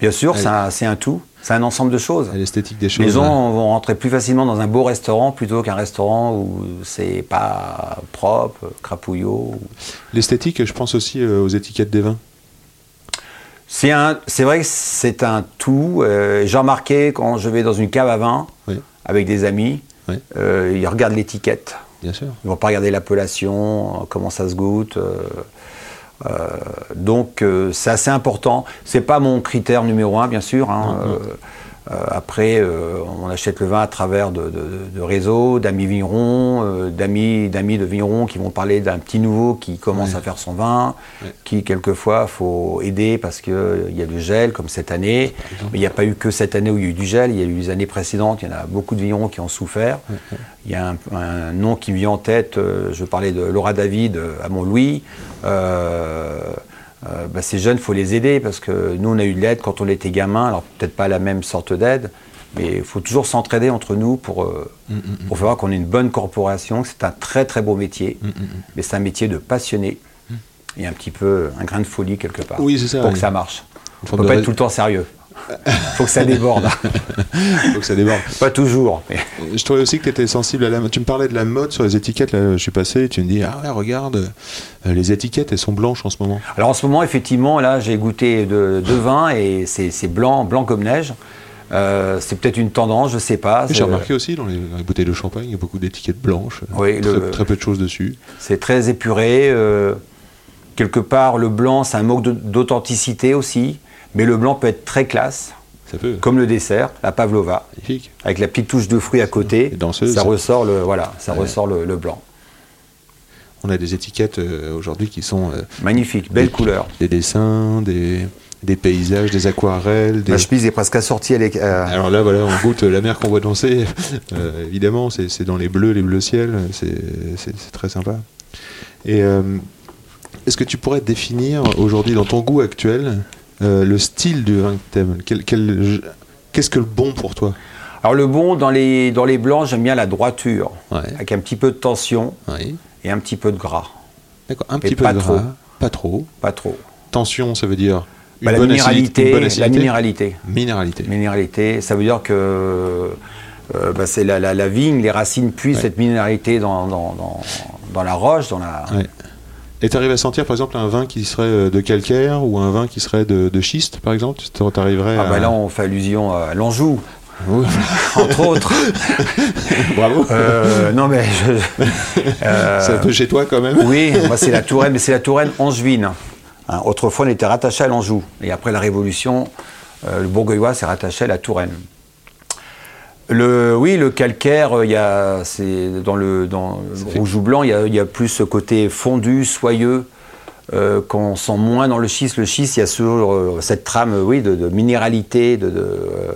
Bien sûr, c'est un, tout. C'est un ensemble de choses. l'esthétique des choses. Les gens vont rentrer plus facilement dans un beau restaurant plutôt qu'un restaurant où c'est pas propre, crapouillot. L'esthétique, je pense aussi aux étiquettes des vins. C'est vrai que c'est un tout. Euh, J'ai remarqué quand je vais dans une cave à vin Oui. avec des amis, Euh, ils regardent l'étiquette. Bien sûr. Ils vont pas regarder l'appellation, comment ça se goûte. euh, euh, donc euh, c'est assez important. C'est pas mon critère numéro un, bien sûr. hein, euh, après, euh, on achète le vin à travers de, de- de réseaux, d'amis vignerons, euh, d'amis, d'amis de vignerons qui vont parler d'un petit nouveau qui commence à faire son vin, qui quelquefois faut aider parce qu'il y a du gel, comme cette année. Mais il n'y a pas eu que cette année où il y a eu du gel, il y a eu les années précédentes, il y en a beaucoup de vignerons qui ont souffert. Il y a un, un nom qui me vient en tête, euh, je parlais de Laura David euh, à Montlouis. Euh, euh, bah, ces jeunes, il faut les aider parce que nous, on a eu de l'aide quand on était gamin, alors peut-être pas la même sorte d'aide, mais il faut toujours s'entraider entre nous pour, euh, Mm, pour faire voir qu'on est une bonne corporation, que c'est un très très beau métier, Mm, mais c'est un métier de passionné. Et un petit peu un grain de folie quelque part. Oui, c'est ça, pour oui. que ça marche. On forme peut pas être tout le temps sérieux. faut que ça déborde. Faut que ça déborde. pas toujours. mais- Je trouvais aussi que tu étais sensible à la mode. Tu me parlais de la mode sur les étiquettes. Là, je suis passé. Tu me dis ah ouais, regarde, euh, les étiquettes elles sont blanches en ce moment. Alors en ce moment, effectivement, là, j'ai goûté de, de vin et c'est blanc, blanc comme neige. Euh, c'est peut-être une tendance, je sais pas. J'ai remarqué aussi dans les, dans les bouteilles de champagne, il y a beaucoup d'étiquettes blanches. Oui, très, le- très peu de choses dessus. C'est très épuré. euh, quelque part, le blanc, c'est un manque d'authenticité aussi. Mais le blanc peut être très classe, Ça peut. comme le dessert, la pavlova, Magnifique. avec la petite touche de fruits à côté. Danseuse. ça ressort le voilà, ça Ouais. ressort le, le blanc. On a des étiquettes euh, aujourd'hui qui sont euh, Magnifique, belle Des- couleur. des dessins, des, des paysages, des aquarelles. Des... Ma chemise est presque assortie. Elle est, euh, Alors là, voilà, on goûte la mer qu'on voit danser. Évidemment, c'est dans les bleus, les bleus ciel. C'est très sympa. Et est-ce que tu pourrais définir aujourd'hui, dans ton goût actuel, euh, le style du vin que t'aimes Quel- quel- Qu'est-ce que le bon pour toi? Alors le bon, dans les, dans les blancs, j'aime bien la droiture, Ouais. avec un petit peu de tension Oui. et un petit peu de gras. D'accord. Un petit peu pas de trop. gras, pas trop. Pas trop. Tension, ça veut dire une Bah, la bonne acidité- minéralité, une bonne la minéralité. Minéralité. Minéralité, ça veut dire que euh, bah, c'est la, la- la vigne, les racines puisent Ouais. cette minéralité dans, dans, dans- dans la roche, dans la. Ouais. Et tu arrives à sentir par exemple un vin qui serait euh, de calcaire ou un vin qui serait de, de schiste par exemple? Tu arriverais Ah à... bah là, on fait allusion à l'Anjou, entre autres. Bravo Euh, non mais je- euh, C'est un peu chez toi quand même oui, moi c'est la Touraine, mais c'est la Touraine angevine. Hein, autrefois, on était rattaché à l'Anjou, et après la Révolution, euh, le Bourgueillois s'est rattaché à la Touraine. Le, oui, le calcaire, euh, il y a, c'est dans le, dans le rouge ou blanc, il y, a, il y a plus ce côté fondu, soyeux, euh, qu'on sent moins dans le schiste. Le schiste, il y a toujours euh, cette trame, oui, de, de minéralité, de. de, euh,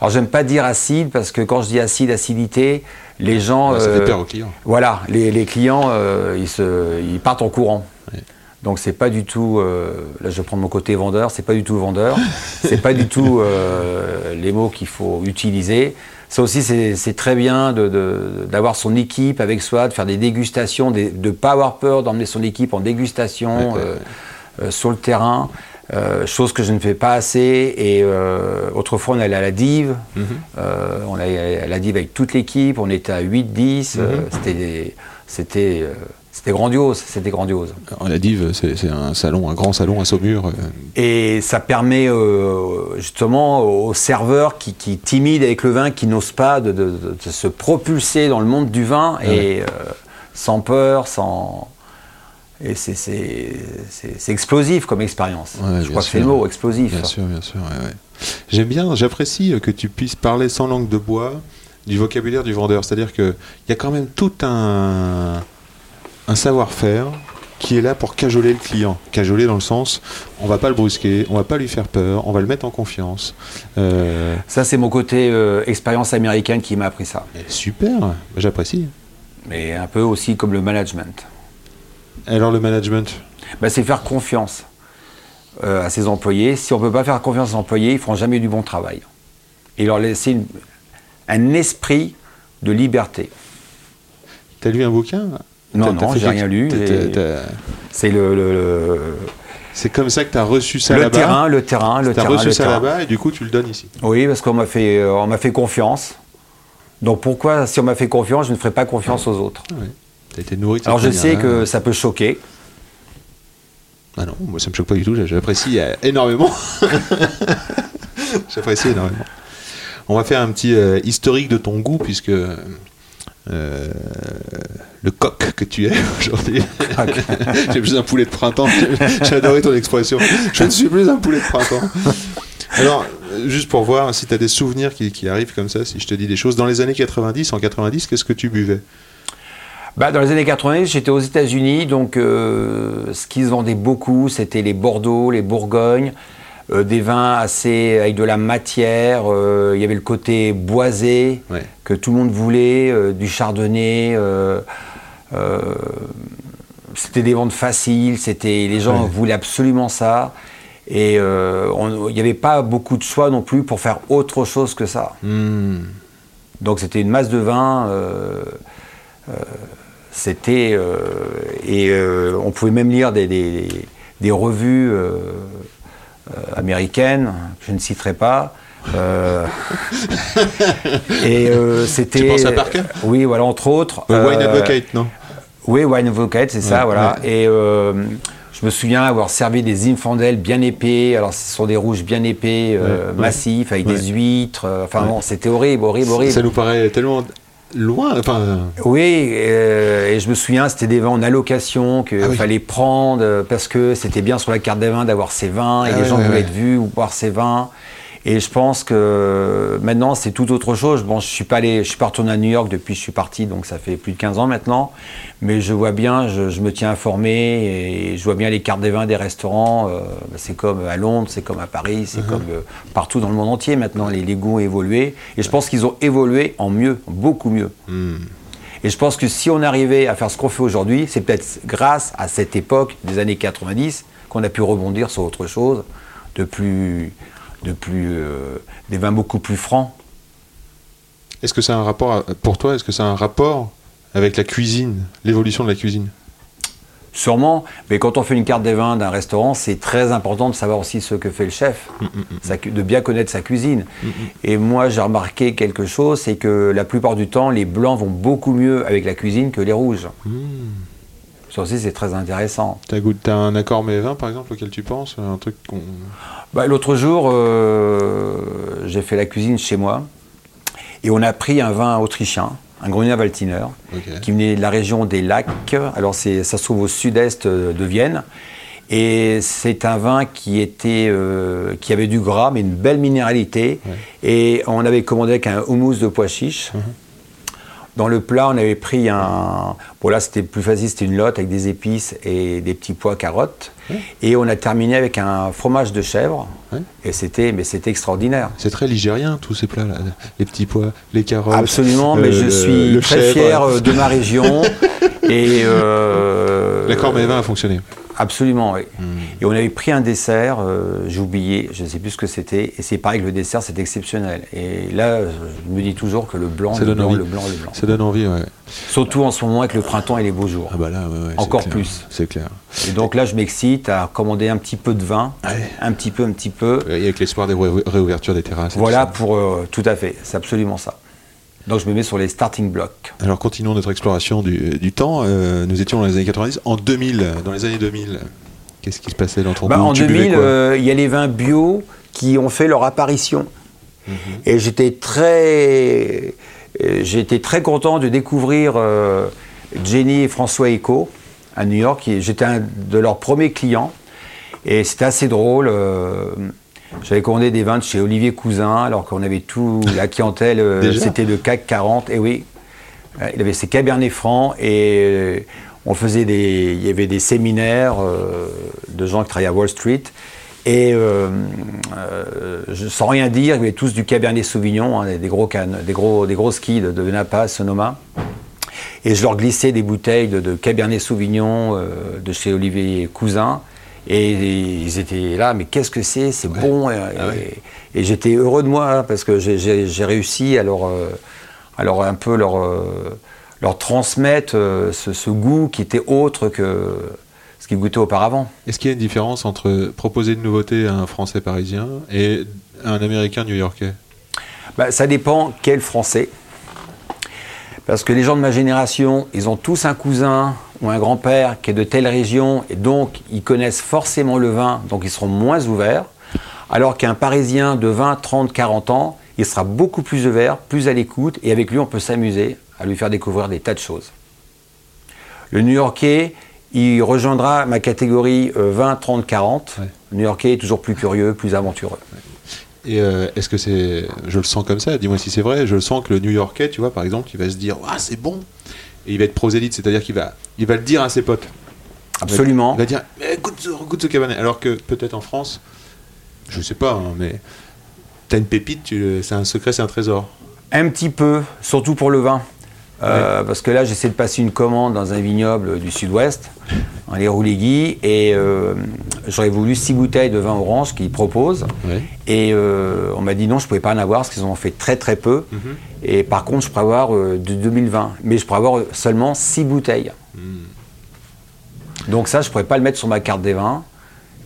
alors, j'aime pas dire acide parce que quand je dis acide, acidité, les gens. Ça euh, fait peur aux clients. voilà, les, les clients, ils, se, ils partent en courant. Ouais. Donc c'est pas du tout, euh, là je vais prendre mon côté vendeur, c'est pas du tout vendeur, c'est pas du tout euh, les mots qu'il faut utiliser. Ça aussi c'est très bien d'avoir son équipe avec soi, de faire des dégustations, des- de ne pas avoir peur d'emmener son équipe en dégustation Ouais, ouais, euh, sur le terrain. chose que je ne fais pas assez. Et autrefois, on allait à la dive. Mhm. On allait à la dive avec toute l'équipe. On était à 8-10. euh, Mhm. c'était c'était, grandiose, c'était grandiose. La Dive, c'est un salon, un grand salon à Saumur. Et ça permet euh, justement aux serveurs qui, qui timides avec le vin, qui n'osent pas de, de- de- de se propulser dans le monde du vin et euh, sans peur, sans. Et c'est- explosif comme expérience. Ouais, Je crois que c'est le mot, explosif. Bien sûr, bien sûr. ouais. J'aime bien, j'apprécie que tu puisses parler sans langue de bois du vocabulaire du vendeur. C'est-à-dire qu'il y a quand même tout un, un savoir-faire qui est là pour cajoler le client. Cajoler dans le sens, on va pas le brusquer, on va pas lui faire peur, on va le mettre en confiance. Euh, Ça, c'est mon côté euh, expérience américaine qui m'a appris ça. super, j'apprécie. Mais un peu aussi comme le management. Alors le management? Ben, c'est faire confiance euh, à ses employés. Si on ne peut pas faire confiance aux employés, ils ne feront jamais du bon travail. Et leur laisser une- un esprit de liberté. T'as lu un bouquin? Non, non, j'ai rien lu, C'est le, le, le- C'est comme ça que tu as reçu ça le là-bas terrain, le terrain, le Tu as terrain. reçu le ça terrain. là-bas et du coup tu le donnes ici. Oui, parce qu'on m'a fait, euh, on m'a fait confiance. Donc pourquoi, si on m'a fait confiance, je ne ferai pas confiance aux autres? Tu as été nourri Alors je sais que ça peut choquer. Ah non, moi ça me choque pas du tout, j'apprécie euh, énormément. j'apprécie énormément. On va faire un petit euh, historique de ton goût puisque euh, le coq que tu es aujourd'hui. J'ai plus un poulet de printemps. J'ai adoré ton expression. Je ne suis plus un poulet de printemps. Alors, juste pour voir si tu as des souvenirs qui, qui arrivent comme ça, si je te dis des choses. Dans les années 90, en 90, qu'est-ce que tu buvais? Bah, dans les années 80, j'étais aux États-Unis, donc euh, ce qui se vendait beaucoup, c'était les Bordeaux, les Bourgognes, euh, des vins assez avec de la matière. euh, Il y avait le côté boisé Ouais. que tout le monde voulait, euh, du chardonnay. c'était des ventes faciles, c'était les gens Ouais. voulaient absolument ça. Et il n'y avait pas beaucoup de choix non plus pour faire autre chose que ça. Hmm. Donc c'était une masse de vin. euh, c'était et on pouvait même lire des, des- des revues euh, euh, américaines, je ne citerai pas. euh, et euh, c'était. Tu penses à Parker? Oui, voilà, entre autres. Wine Advocate, non? Oui, Wine Advocate, c'est ça, voilà. ouais. Et je me souviens avoir servi des Zinfandel bien épais. Alors, ce sont des rouges bien épais, euh, Ouais, massifs, avec Ouais. des huîtres. euh, Enfin, Ouais. bon, c'était horrible, horrible, horrible. Ça nous paraît tellement loin. Enfin, Oui, euh, et je me souviens, c'était des vins en allocation qu'il Ah oui. fallait prendre euh, parce que c'était bien sur la carte des vins d'avoir ces vins et Ah les ouais, gens voulaient ouais. être vus ou boire ces vins. Et je pense que maintenant, c'est tout autre chose. Bon, je suis pas allé, je suis pas retourné à New York depuis que je suis parti, donc ça fait plus de 15 ans maintenant. Mais je vois bien, je, je me tiens informé et je vois bien les cartes des vins des restaurants. euh, c'est comme à Londres, c'est comme à Paris, c'est Uh-huh. comme euh, partout dans le monde entier maintenant. Les, les goûts ont évolué. Et je pense qu'ils ont évolué en mieux, beaucoup mieux. hmm. Et je pense que si on arrivait à faire ce qu'on fait aujourd'hui, c'est peut-être grâce à cette époque des années 90 qu'on a pu rebondir sur autre chose, de plus, de plus, euh, des vins beaucoup plus francs. Est-ce que a un rapport, à- pour toi, est-ce que ça a un rapport avec la cuisine, l'évolution de la cuisine? Sûrement, mais quand on fait une carte des vins d'un restaurant, c'est très important de savoir aussi ce que fait le chef, sa cu- de bien connaître sa cuisine. Et moi, j'ai remarqué quelque chose, c'est que la plupart du temps, les blancs vont beaucoup mieux avec la cuisine que les rouges. Ça aussi, c'est très intéressant. T'as goût- t'as un accord mais vin, par exemple, auquel tu penses Un truc qu'on. Bah, L'autre jour, euh, j'ai fait la cuisine chez moi et on a pris un vin autrichien, un Gruner Veltliner, Ok. qui venait de la région des lacs. Alors c'est- ça se trouve au sud-est euh, de Vienne. Et c'est un vin qui était, euh, qui avait du gras, mais une belle minéralité. Et on avait commandé avec un houmous de pois chiches. Dans le plat, on avait pris un. Bon, là, c'était plus facile, c'était une lotte avec des épices et des petits pois carottes. Et on a terminé avec un fromage de chèvre. Et c'était, mais c'était extraordinaire. C'est très ligérien, tous ces plats-là. Les petits pois, les carottes. Absolument, euh, mais je le- suis le très chèvre. fier euh, de ma région. et euh, L'accord mais vin a fonctionné. Absolument, oui. Hmm. Et on avait pris un dessert, euh, j'ai oublié, je ne sais plus ce que c'était, et c'est pareil que le dessert, c'est exceptionnel. Et là, je me dis toujours que le blanc, le blanc, le blanc, le blanc. Ça donne envie, ouais. Surtout en ce moment avec le printemps et les beaux jours. Ah bah là, ouais, ouais, c'est Encore clair. plus. C'est clair. Et donc là, je m'excite à commander un petit peu de vin, un petit peu, un petit peu. Et avec l'espoir des ré- réouvertures des terrasses. Voilà pour euh, tout à fait, c'est absolument ça. Donc je me mets sur les starting blocks. Alors continuons notre exploration du, du temps. Euh, nous étions dans les années 90. En 2000, dans les années 2000, qu'est-ce qui se passait dans ton Bah, en Tu buvais 2000, quoi? euh, il y a les vins bio qui ont fait leur apparition. Mhm. Et j'étais très, euh, été très content de découvrir euh, Jenny et François Eco à New York. J'étais un de leurs premiers clients. Et c'était assez drôle. euh, J'avais commandé des vins de chez Olivier Cousin, alors qu'on avait tout, la clientèle, euh, c'était le CAC 40. Et oui, Euh, il avait ses Cabernet Francs et euh, on faisait des, il y avait des séminaires de gens qui travaillaient à Wall Street. Et euh, euh, sans rien dire, il y avait tous du Cabernet Sauvignon, hein, des gros cannes, des gros, des de, de Napa, Sonoma. Et je leur glissais des bouteilles de, de Cabernet Sauvignon euh, de chez Olivier Cousin. Et, ils étaient là, mais qu'est-ce que c'est C'est bon. Et, et- et j'étais heureux de moi hein, parce que j'ai- réussi à leur, euh, à leur un peu leur, euh, leur transmettre euh, ce, ce goût qui était autre que ce qu'ils goûtaient auparavant. Est-ce qu'il y a une différence entre proposer une nouveauté à un Français parisien et un Américain new-yorkais? Bah, ça dépend quel Français. Parce que les gens de ma génération, ils ont tous un cousin ou un grand-père qui est de telle région et donc ils connaissent forcément le vin, donc ils seront moins ouverts. Alors qu'un Parisien de 20, 30, 40 ans, il sera beaucoup plus ouvert, plus à l'écoute et avec lui on peut s'amuser à lui faire découvrir des tas de choses. Le New-Yorkais, il rejoindra ma catégorie euh, 20, 30, 40. Ouais. Le New-Yorkais est toujours plus curieux, plus aventureux. Et euh, est-ce que c'est. Je le sens comme ça, dis-moi si c'est vrai. Je le sens que le New Yorkais, tu vois, par exemple, il va se dire Ah, c'est bon Et il va être prosélyte, c'est-à-dire qu'il va, il va le dire à ses potes. Absolument. Il va dire Eh, goûte, ce- goûte ce cabernet. Alors que peut-être en France, je sais pas, hein, mais t'as une pépite, tu- c'est un secret, c'est un trésor. Un petit peu, surtout pour le vin. Euh, Parce que là, j'essaie de passer une commande dans un vignoble du sud-ouest, dans les Rouléguis, et euh, j'aurais voulu six bouteilles de vin orange qu'ils proposent. Ouais. Et euh, on m'a dit non, je ne pouvais pas en avoir parce qu'ils en ont fait très très peu. Mhm. Et par contre, je pourrais avoir euh, de 2020, mais je pourrais avoir seulement six bouteilles. Hmm. Donc ça, je ne pourrais pas le mettre sur ma carte des vins.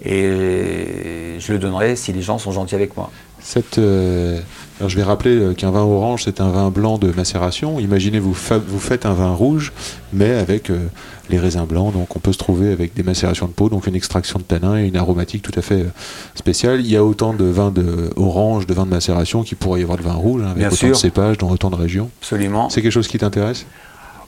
Et je le donnerai si les gens sont gentils avec moi. Cette, euh, alors je vais rappeler euh, qu'un vin orange, c'est un vin blanc de macération. Imaginez, vous, fa- vous faites un vin rouge, mais avec euh, les raisins blancs. Donc on peut se trouver avec des macérations de peau, donc une extraction de tanin et une aromatique tout à fait euh, spéciale. Il y a autant de vins de orange, de vins de macération qu'il pourrait y avoir de vin rouge, hein, avec Bien autant sûr. de cépages dans autant de régions. Absolument. C'est quelque chose qui t'intéresse?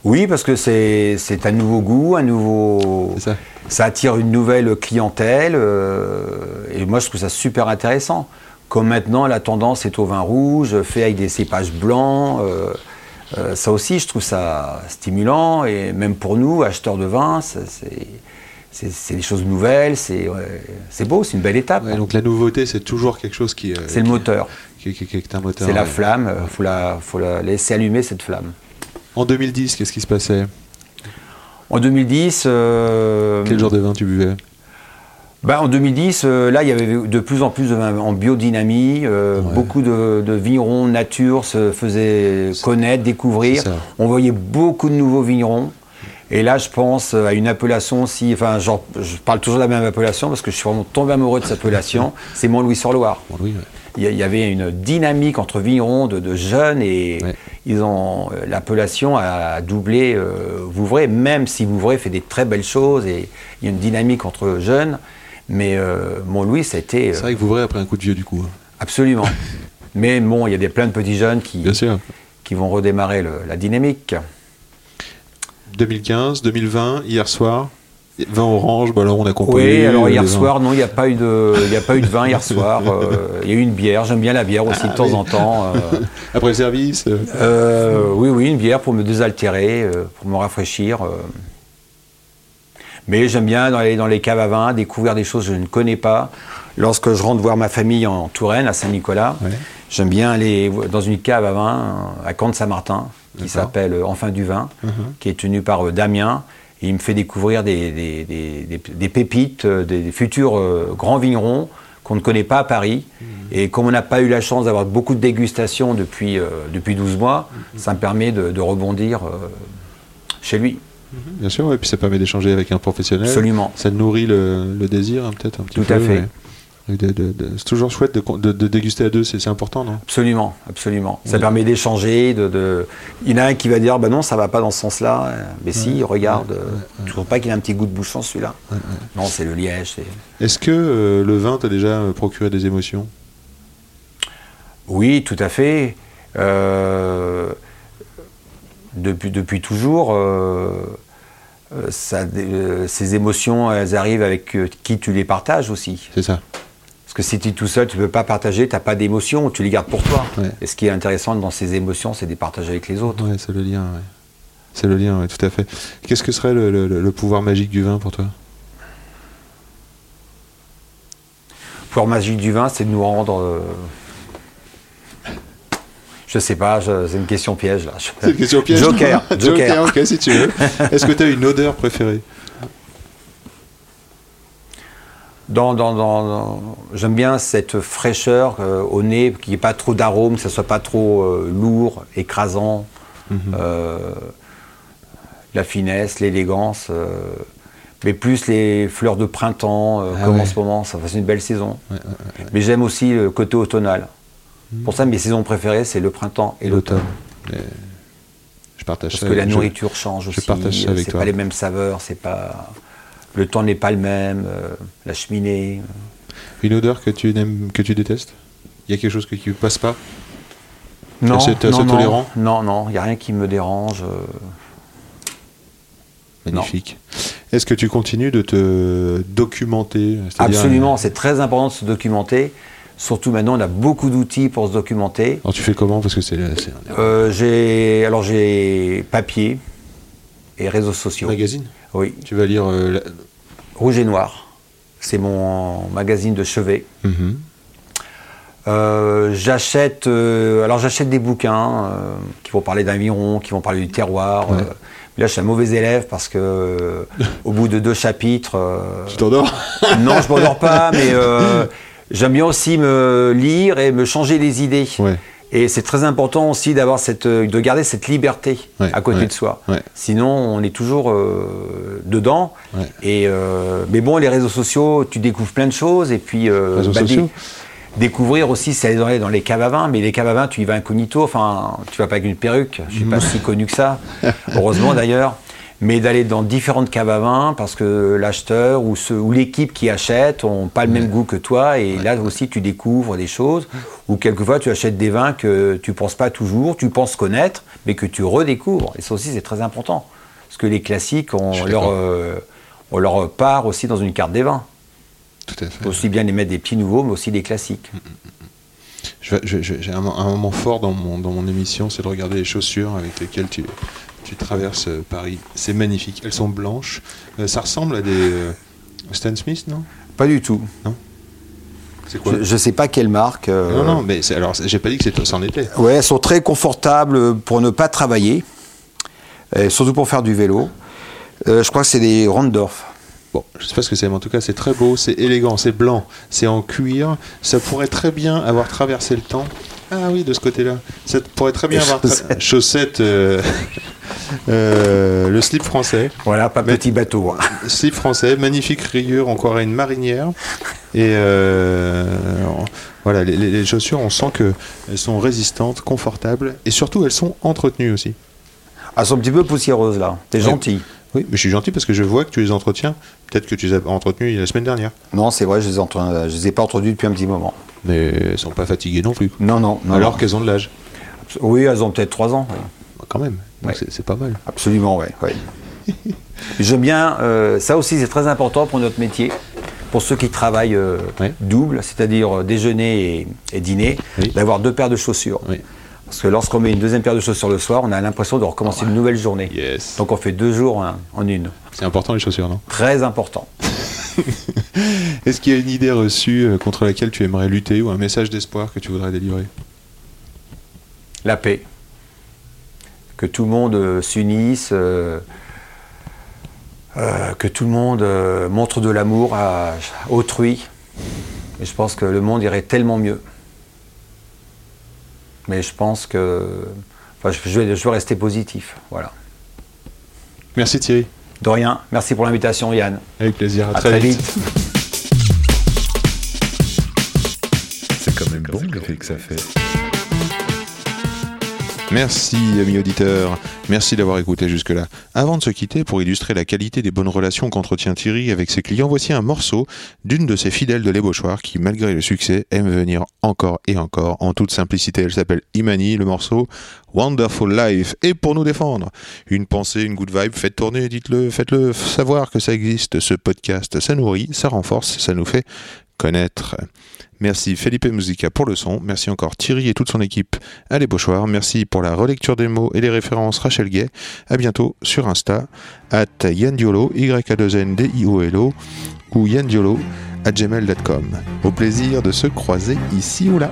Oui, parce que c'est un nouveau goût, un nouveau. Ça Ça attire une nouvelle clientèle. euh, et moi, je trouve ça super intéressant. Comme maintenant, la tendance est au vin rouge, fait avec des cépages blancs. euh, euh, ça aussi, je trouve ça stimulant. Et même pour nous, acheteurs de vin, c'est. Des choses nouvelles, c'est ouais, beau, c'est une belle étape. Ouais, Donc la nouveauté, c'est toujours quelque chose qui, euh, c'est le moteur, qui, qui- qui est un moteur. c'est la flamme, il faut la, faut la laisser allumer cette flamme. En 2010, qu'est-ce qui se passait? En 2010, euh, Quel genre de vin tu buvais? Bah, en 2010, euh, là, il y avait de plus en plus de vins en biodynamie. euh, Ouais. Beaucoup de, de vignerons nature se faisaient connaître, découvrir. On voyait beaucoup de nouveaux vignerons. Et là, je pense à une appellation aussi. Enfin, genre, je parle toujours de la même appellation parce que je suis vraiment tombé amoureux de cette appellation. C'est Mont-Louis-sur-Loire. Ouais. Il y, avait une dynamique entre vignerons de, de jeunes et Ouais. ils ont euh, l'appellation a doublé euh, Vouvray, même si Vouvray fait des très belles choses et il y a une dynamique entre jeunes. Mais euh, Mont-Louis, ça a été euh, C'est vrai que vous ouvrez après un coup de vieux du coup. hein. absolument. mais bon, il y a des, plein de petits jeunes qui, Bien sûr. qui vont redémarrer le- la dynamique. 2015, 2020, hier soir, vin orange, bah alors on a compris. Oui, alors euh, hier vins. soir, non, il n'y a pas eu de, il y a pas eu de vin hier soir. Euh, Il y a eu une bière. J'aime bien la bière aussi de temps Ah oui. en temps. euh. Après le service, euh, Euh, oui, oui, une bière pour me désaltérer, euh, pour me rafraîchir. Mais j'aime bien les, dans les caves à vin découvrir des choses que je ne connais pas. Lorsque je rentre voir ma famille en Touraine, à Saint-Nicolas, Ouais. j'aime bien aller dans une cave à vin euh, à Camp de Saint-Martin, qui s'appelle euh, Enfin du vin, Mhm. qui est tenu par euh, Damien. Et il me fait découvrir des, des- des- des- des pépites, des, futurs euh, grands vignerons qu'on ne connaît pas à Paris. Mhm. Et comme on n'a pas eu la chance d'avoir beaucoup de dégustations depuis, euh, depuis 12 mois, Mhm. ça me permet de, de rebondir euh, chez lui. Bien sûr, et puis ça permet d'échanger avec un professionnel. Absolument. Ça nourrit le, le désir, hein, peut-être un petit Tout peu. à fait. ouais. De- de- de- c'est toujours chouette de, déguster à deux, c'est important, non? Absolument, absolument. Ça Ouais. permet d'échanger. De, Il y en a un qui va dire bah non, ça va pas dans ce sens-là. Mais si, regarde, euh, tu trouves pas qu'il a un petit goût de bouchon celui-là Non, c'est le liège. Est-ce que euh, le vin t'a déjà euh, procuré des émotions? Oui, tout à fait. Euh, depuis, depuis toujours, euh, ça, euh, ces émotions, elles arrivent avec euh, qui tu les partages aussi. C'est ça. Parce que si tu es tout seul, tu ne peux pas partager, tu n'as pas d'émotions, tu les gardes pour toi. Ouais. Et ce qui est intéressant dans ces émotions, c'est de les partager avec les autres. Ouais, c'est le lien, ouais. C'est le lien, ouais, tout à fait. Qu'est-ce que serait le, le- le pouvoir magique du vin pour toi? Le pouvoir magique du vin, c'est de nous rendre. euh, Je sais pas, c'est une question piège là. C'est une question piège. Joker, Joker, Joker. ok, si tu veux. Est-ce que tu as une odeur préférée? Dans, dans- J'aime bien cette fraîcheur euh, au nez, qu'il n'y ait pas trop d'arômes, que ça soit pas trop euh, lourd, écrasant. Mhm. euh, la finesse, l'élégance. mais plus les fleurs de printemps, Ah comme en ce moment, ça fait une belle saison. Ouais, ouais, Mais j'aime aussi le côté automnal. Pour ça, mes saisons préférées, c'est le printemps et l'automne. Mais Je partage Parce ça. que la je- nourriture change je aussi. partage ça euh, avec c'est toi. pas les mêmes saveurs, c'est pas. Le temps n'est pas le même, euh, la cheminée. Une odeur que tu n'aimes, que tu détestes? Il y a quelque chose que tu passes pas? Non, non, tolérant? Non, non, il n'y a rien qui me dérange. euh. Magnifique. Est-ce que tu continues de te documenter? Absolument, c'est très important de se documenter. Surtout maintenant, on a beaucoup d'outils pour se documenter. Alors tu fais comment Parce que c'est Euh, j'ai alors j'ai papier et réseaux sociaux. magazine. Oui, Tu vas lire. euh, la- Rouge et Noir. C'est mon magazine de chevet. Mhm. Euh, j'achète alors j'achète des bouquins qui vont parler d'aviron, qui vont parler du terroir. Ouais. Mais là, je suis un mauvais élève parce que euh, au bout de deux chapitres, euh, Tu t'endors non, je m'endors pas, mais euh, j'aime bien aussi me lire et me changer les idées. Ouais. Et c'est très important aussi d'avoir cette, euh, de garder cette liberté Ouais, à côté ouais, de soi. ouais. Sinon, on est toujours euh, dedans. Et euh, mais bon, les réseaux sociaux, tu découvres plein de choses et puis euh, Réseaux sociaux découvrir aussi, c'est aller dans les, dans les caves à vin. Mais les caves à vin, tu y vas incognito. Enfin, tu vas pas avec une perruque. Je suis pas si connu que ça. Heureusement d'ailleurs. Mais d'aller dans différentes caves à vin parce que l'acheteur ou, ou l'équipe qui achète ont pas le même goût que toi et là aussi tu découvres des choses ou quelquefois tu achètes des vins que tu penses pas toujours, tu penses connaître mais que tu redécouvres et ça aussi c'est très important parce que les classiques leur, euh, on leur part aussi dans une carte des vins. Tout à fait. Faut aussi bien les mettre des petits nouveaux mais aussi des classiques. Vais- je- je- J'ai un, un moment fort dans mon, dans mon émission, c'est de regarder les chaussures avec lesquelles tu, tu traverses euh, Paris. C'est magnifique. Elles sont blanches. Euh, ça ressemble à des euh, Stan Smith, non? Pas du tout. C'est quoi? Je, je sais pas quelle marque. euh, Non, non, mais c'est- alors j'ai pas dit que c'était- c'en était. Ouais, elles sont très confortables pour ne pas travailler, et surtout pour faire du vélo. Euh, je crois que c'est des Rondorf. Bon, je sais pas ce que c'est, mais en tout cas, c'est très beau, c'est élégant, c'est blanc, c'est en cuir. Ça pourrait très bien avoir traversé le temps. Ah oui, de ce côté-là. Ça pourrait très bien avoir. chaussettes. Chaussettes, euh, euh, le slip français. Voilà, pas petit bateau. hein. Slip français, magnifique rayure, on croirait une marinière. Et euh, voilà, les, les- chaussures, on sent qu'elles sont résistantes, confortables, et surtout elles sont entretenues aussi. Elles sont un petit peu poussiéreuses là. T'es gentil. Oui, mais je suis gentil parce que je vois que tu les entretiens. Peut-être que tu les as entretenues la semaine dernière. Non, c'est vrai, je les, entre- je les ai pas entretenues depuis un petit moment. Mais elles sont pas fatiguées non plus. Non, non. non Alors qu'elles ont de l'âge. Oui, elles ont peut-être 3 ans. oui. Quand même. Ouais. c'est- pas mal. Absolument, oui. J'aime bien, euh, ça aussi c'est très important pour notre métier, pour ceux qui travaillent euh, double, c'est-à-dire euh, déjeuner et, et dîner, Oui. d'avoir deux paires de chaussures. Oui. Parce que lorsqu'on met une deuxième paire de chaussures le soir, on a l'impression de recommencer une nouvelle journée. Yes. Donc on fait deux jours en, en une. C'est important les chaussures, non? Très important. Est-ce qu'il y a une idée reçue euh, contre laquelle tu aimerais lutter ou un message d'espoir que tu voudrais délivrer? La paix. Que tout le monde euh, s'unisse, euh, euh, que tout le monde euh, montre de l'amour à autrui. Et je pense que le monde irait tellement mieux. Mais je pense que. Enfin, je, je vais, je rester positif. Voilà. Merci Thierry. De rien. Merci pour l'invitation, Yann. Avec plaisir. À, À très vite. C'est quand même bon l'effet que ça fait. Merci, amis auditeurs. Merci d'avoir écouté jusque-là. Avant de se quitter, pour illustrer la qualité des bonnes relations qu'entretient Thierry avec ses clients, voici un morceau d'une de ses fidèles de l'ébauchoir qui, malgré le succès, aime venir encore et encore en toute simplicité. Elle s'appelle Imani, le morceau Wonderful Life. Et pour nous défendre, une pensée, une good vibe, faites tourner, dites-le, faites-le savoir que ça existe, ce podcast. Ça nourrit, ça renforce, ça nous fait connaître. Merci Felipe Musica pour le son. Merci encore Thierry et toute son équipe à l'ébauchoir. Merci pour la relecture des mots et les références Rachel Gay. À bientôt sur Insta, at yandiolo, y a 2 n d i o l o ou yandiolo at gmail.com. Au plaisir de se croiser ici ou là.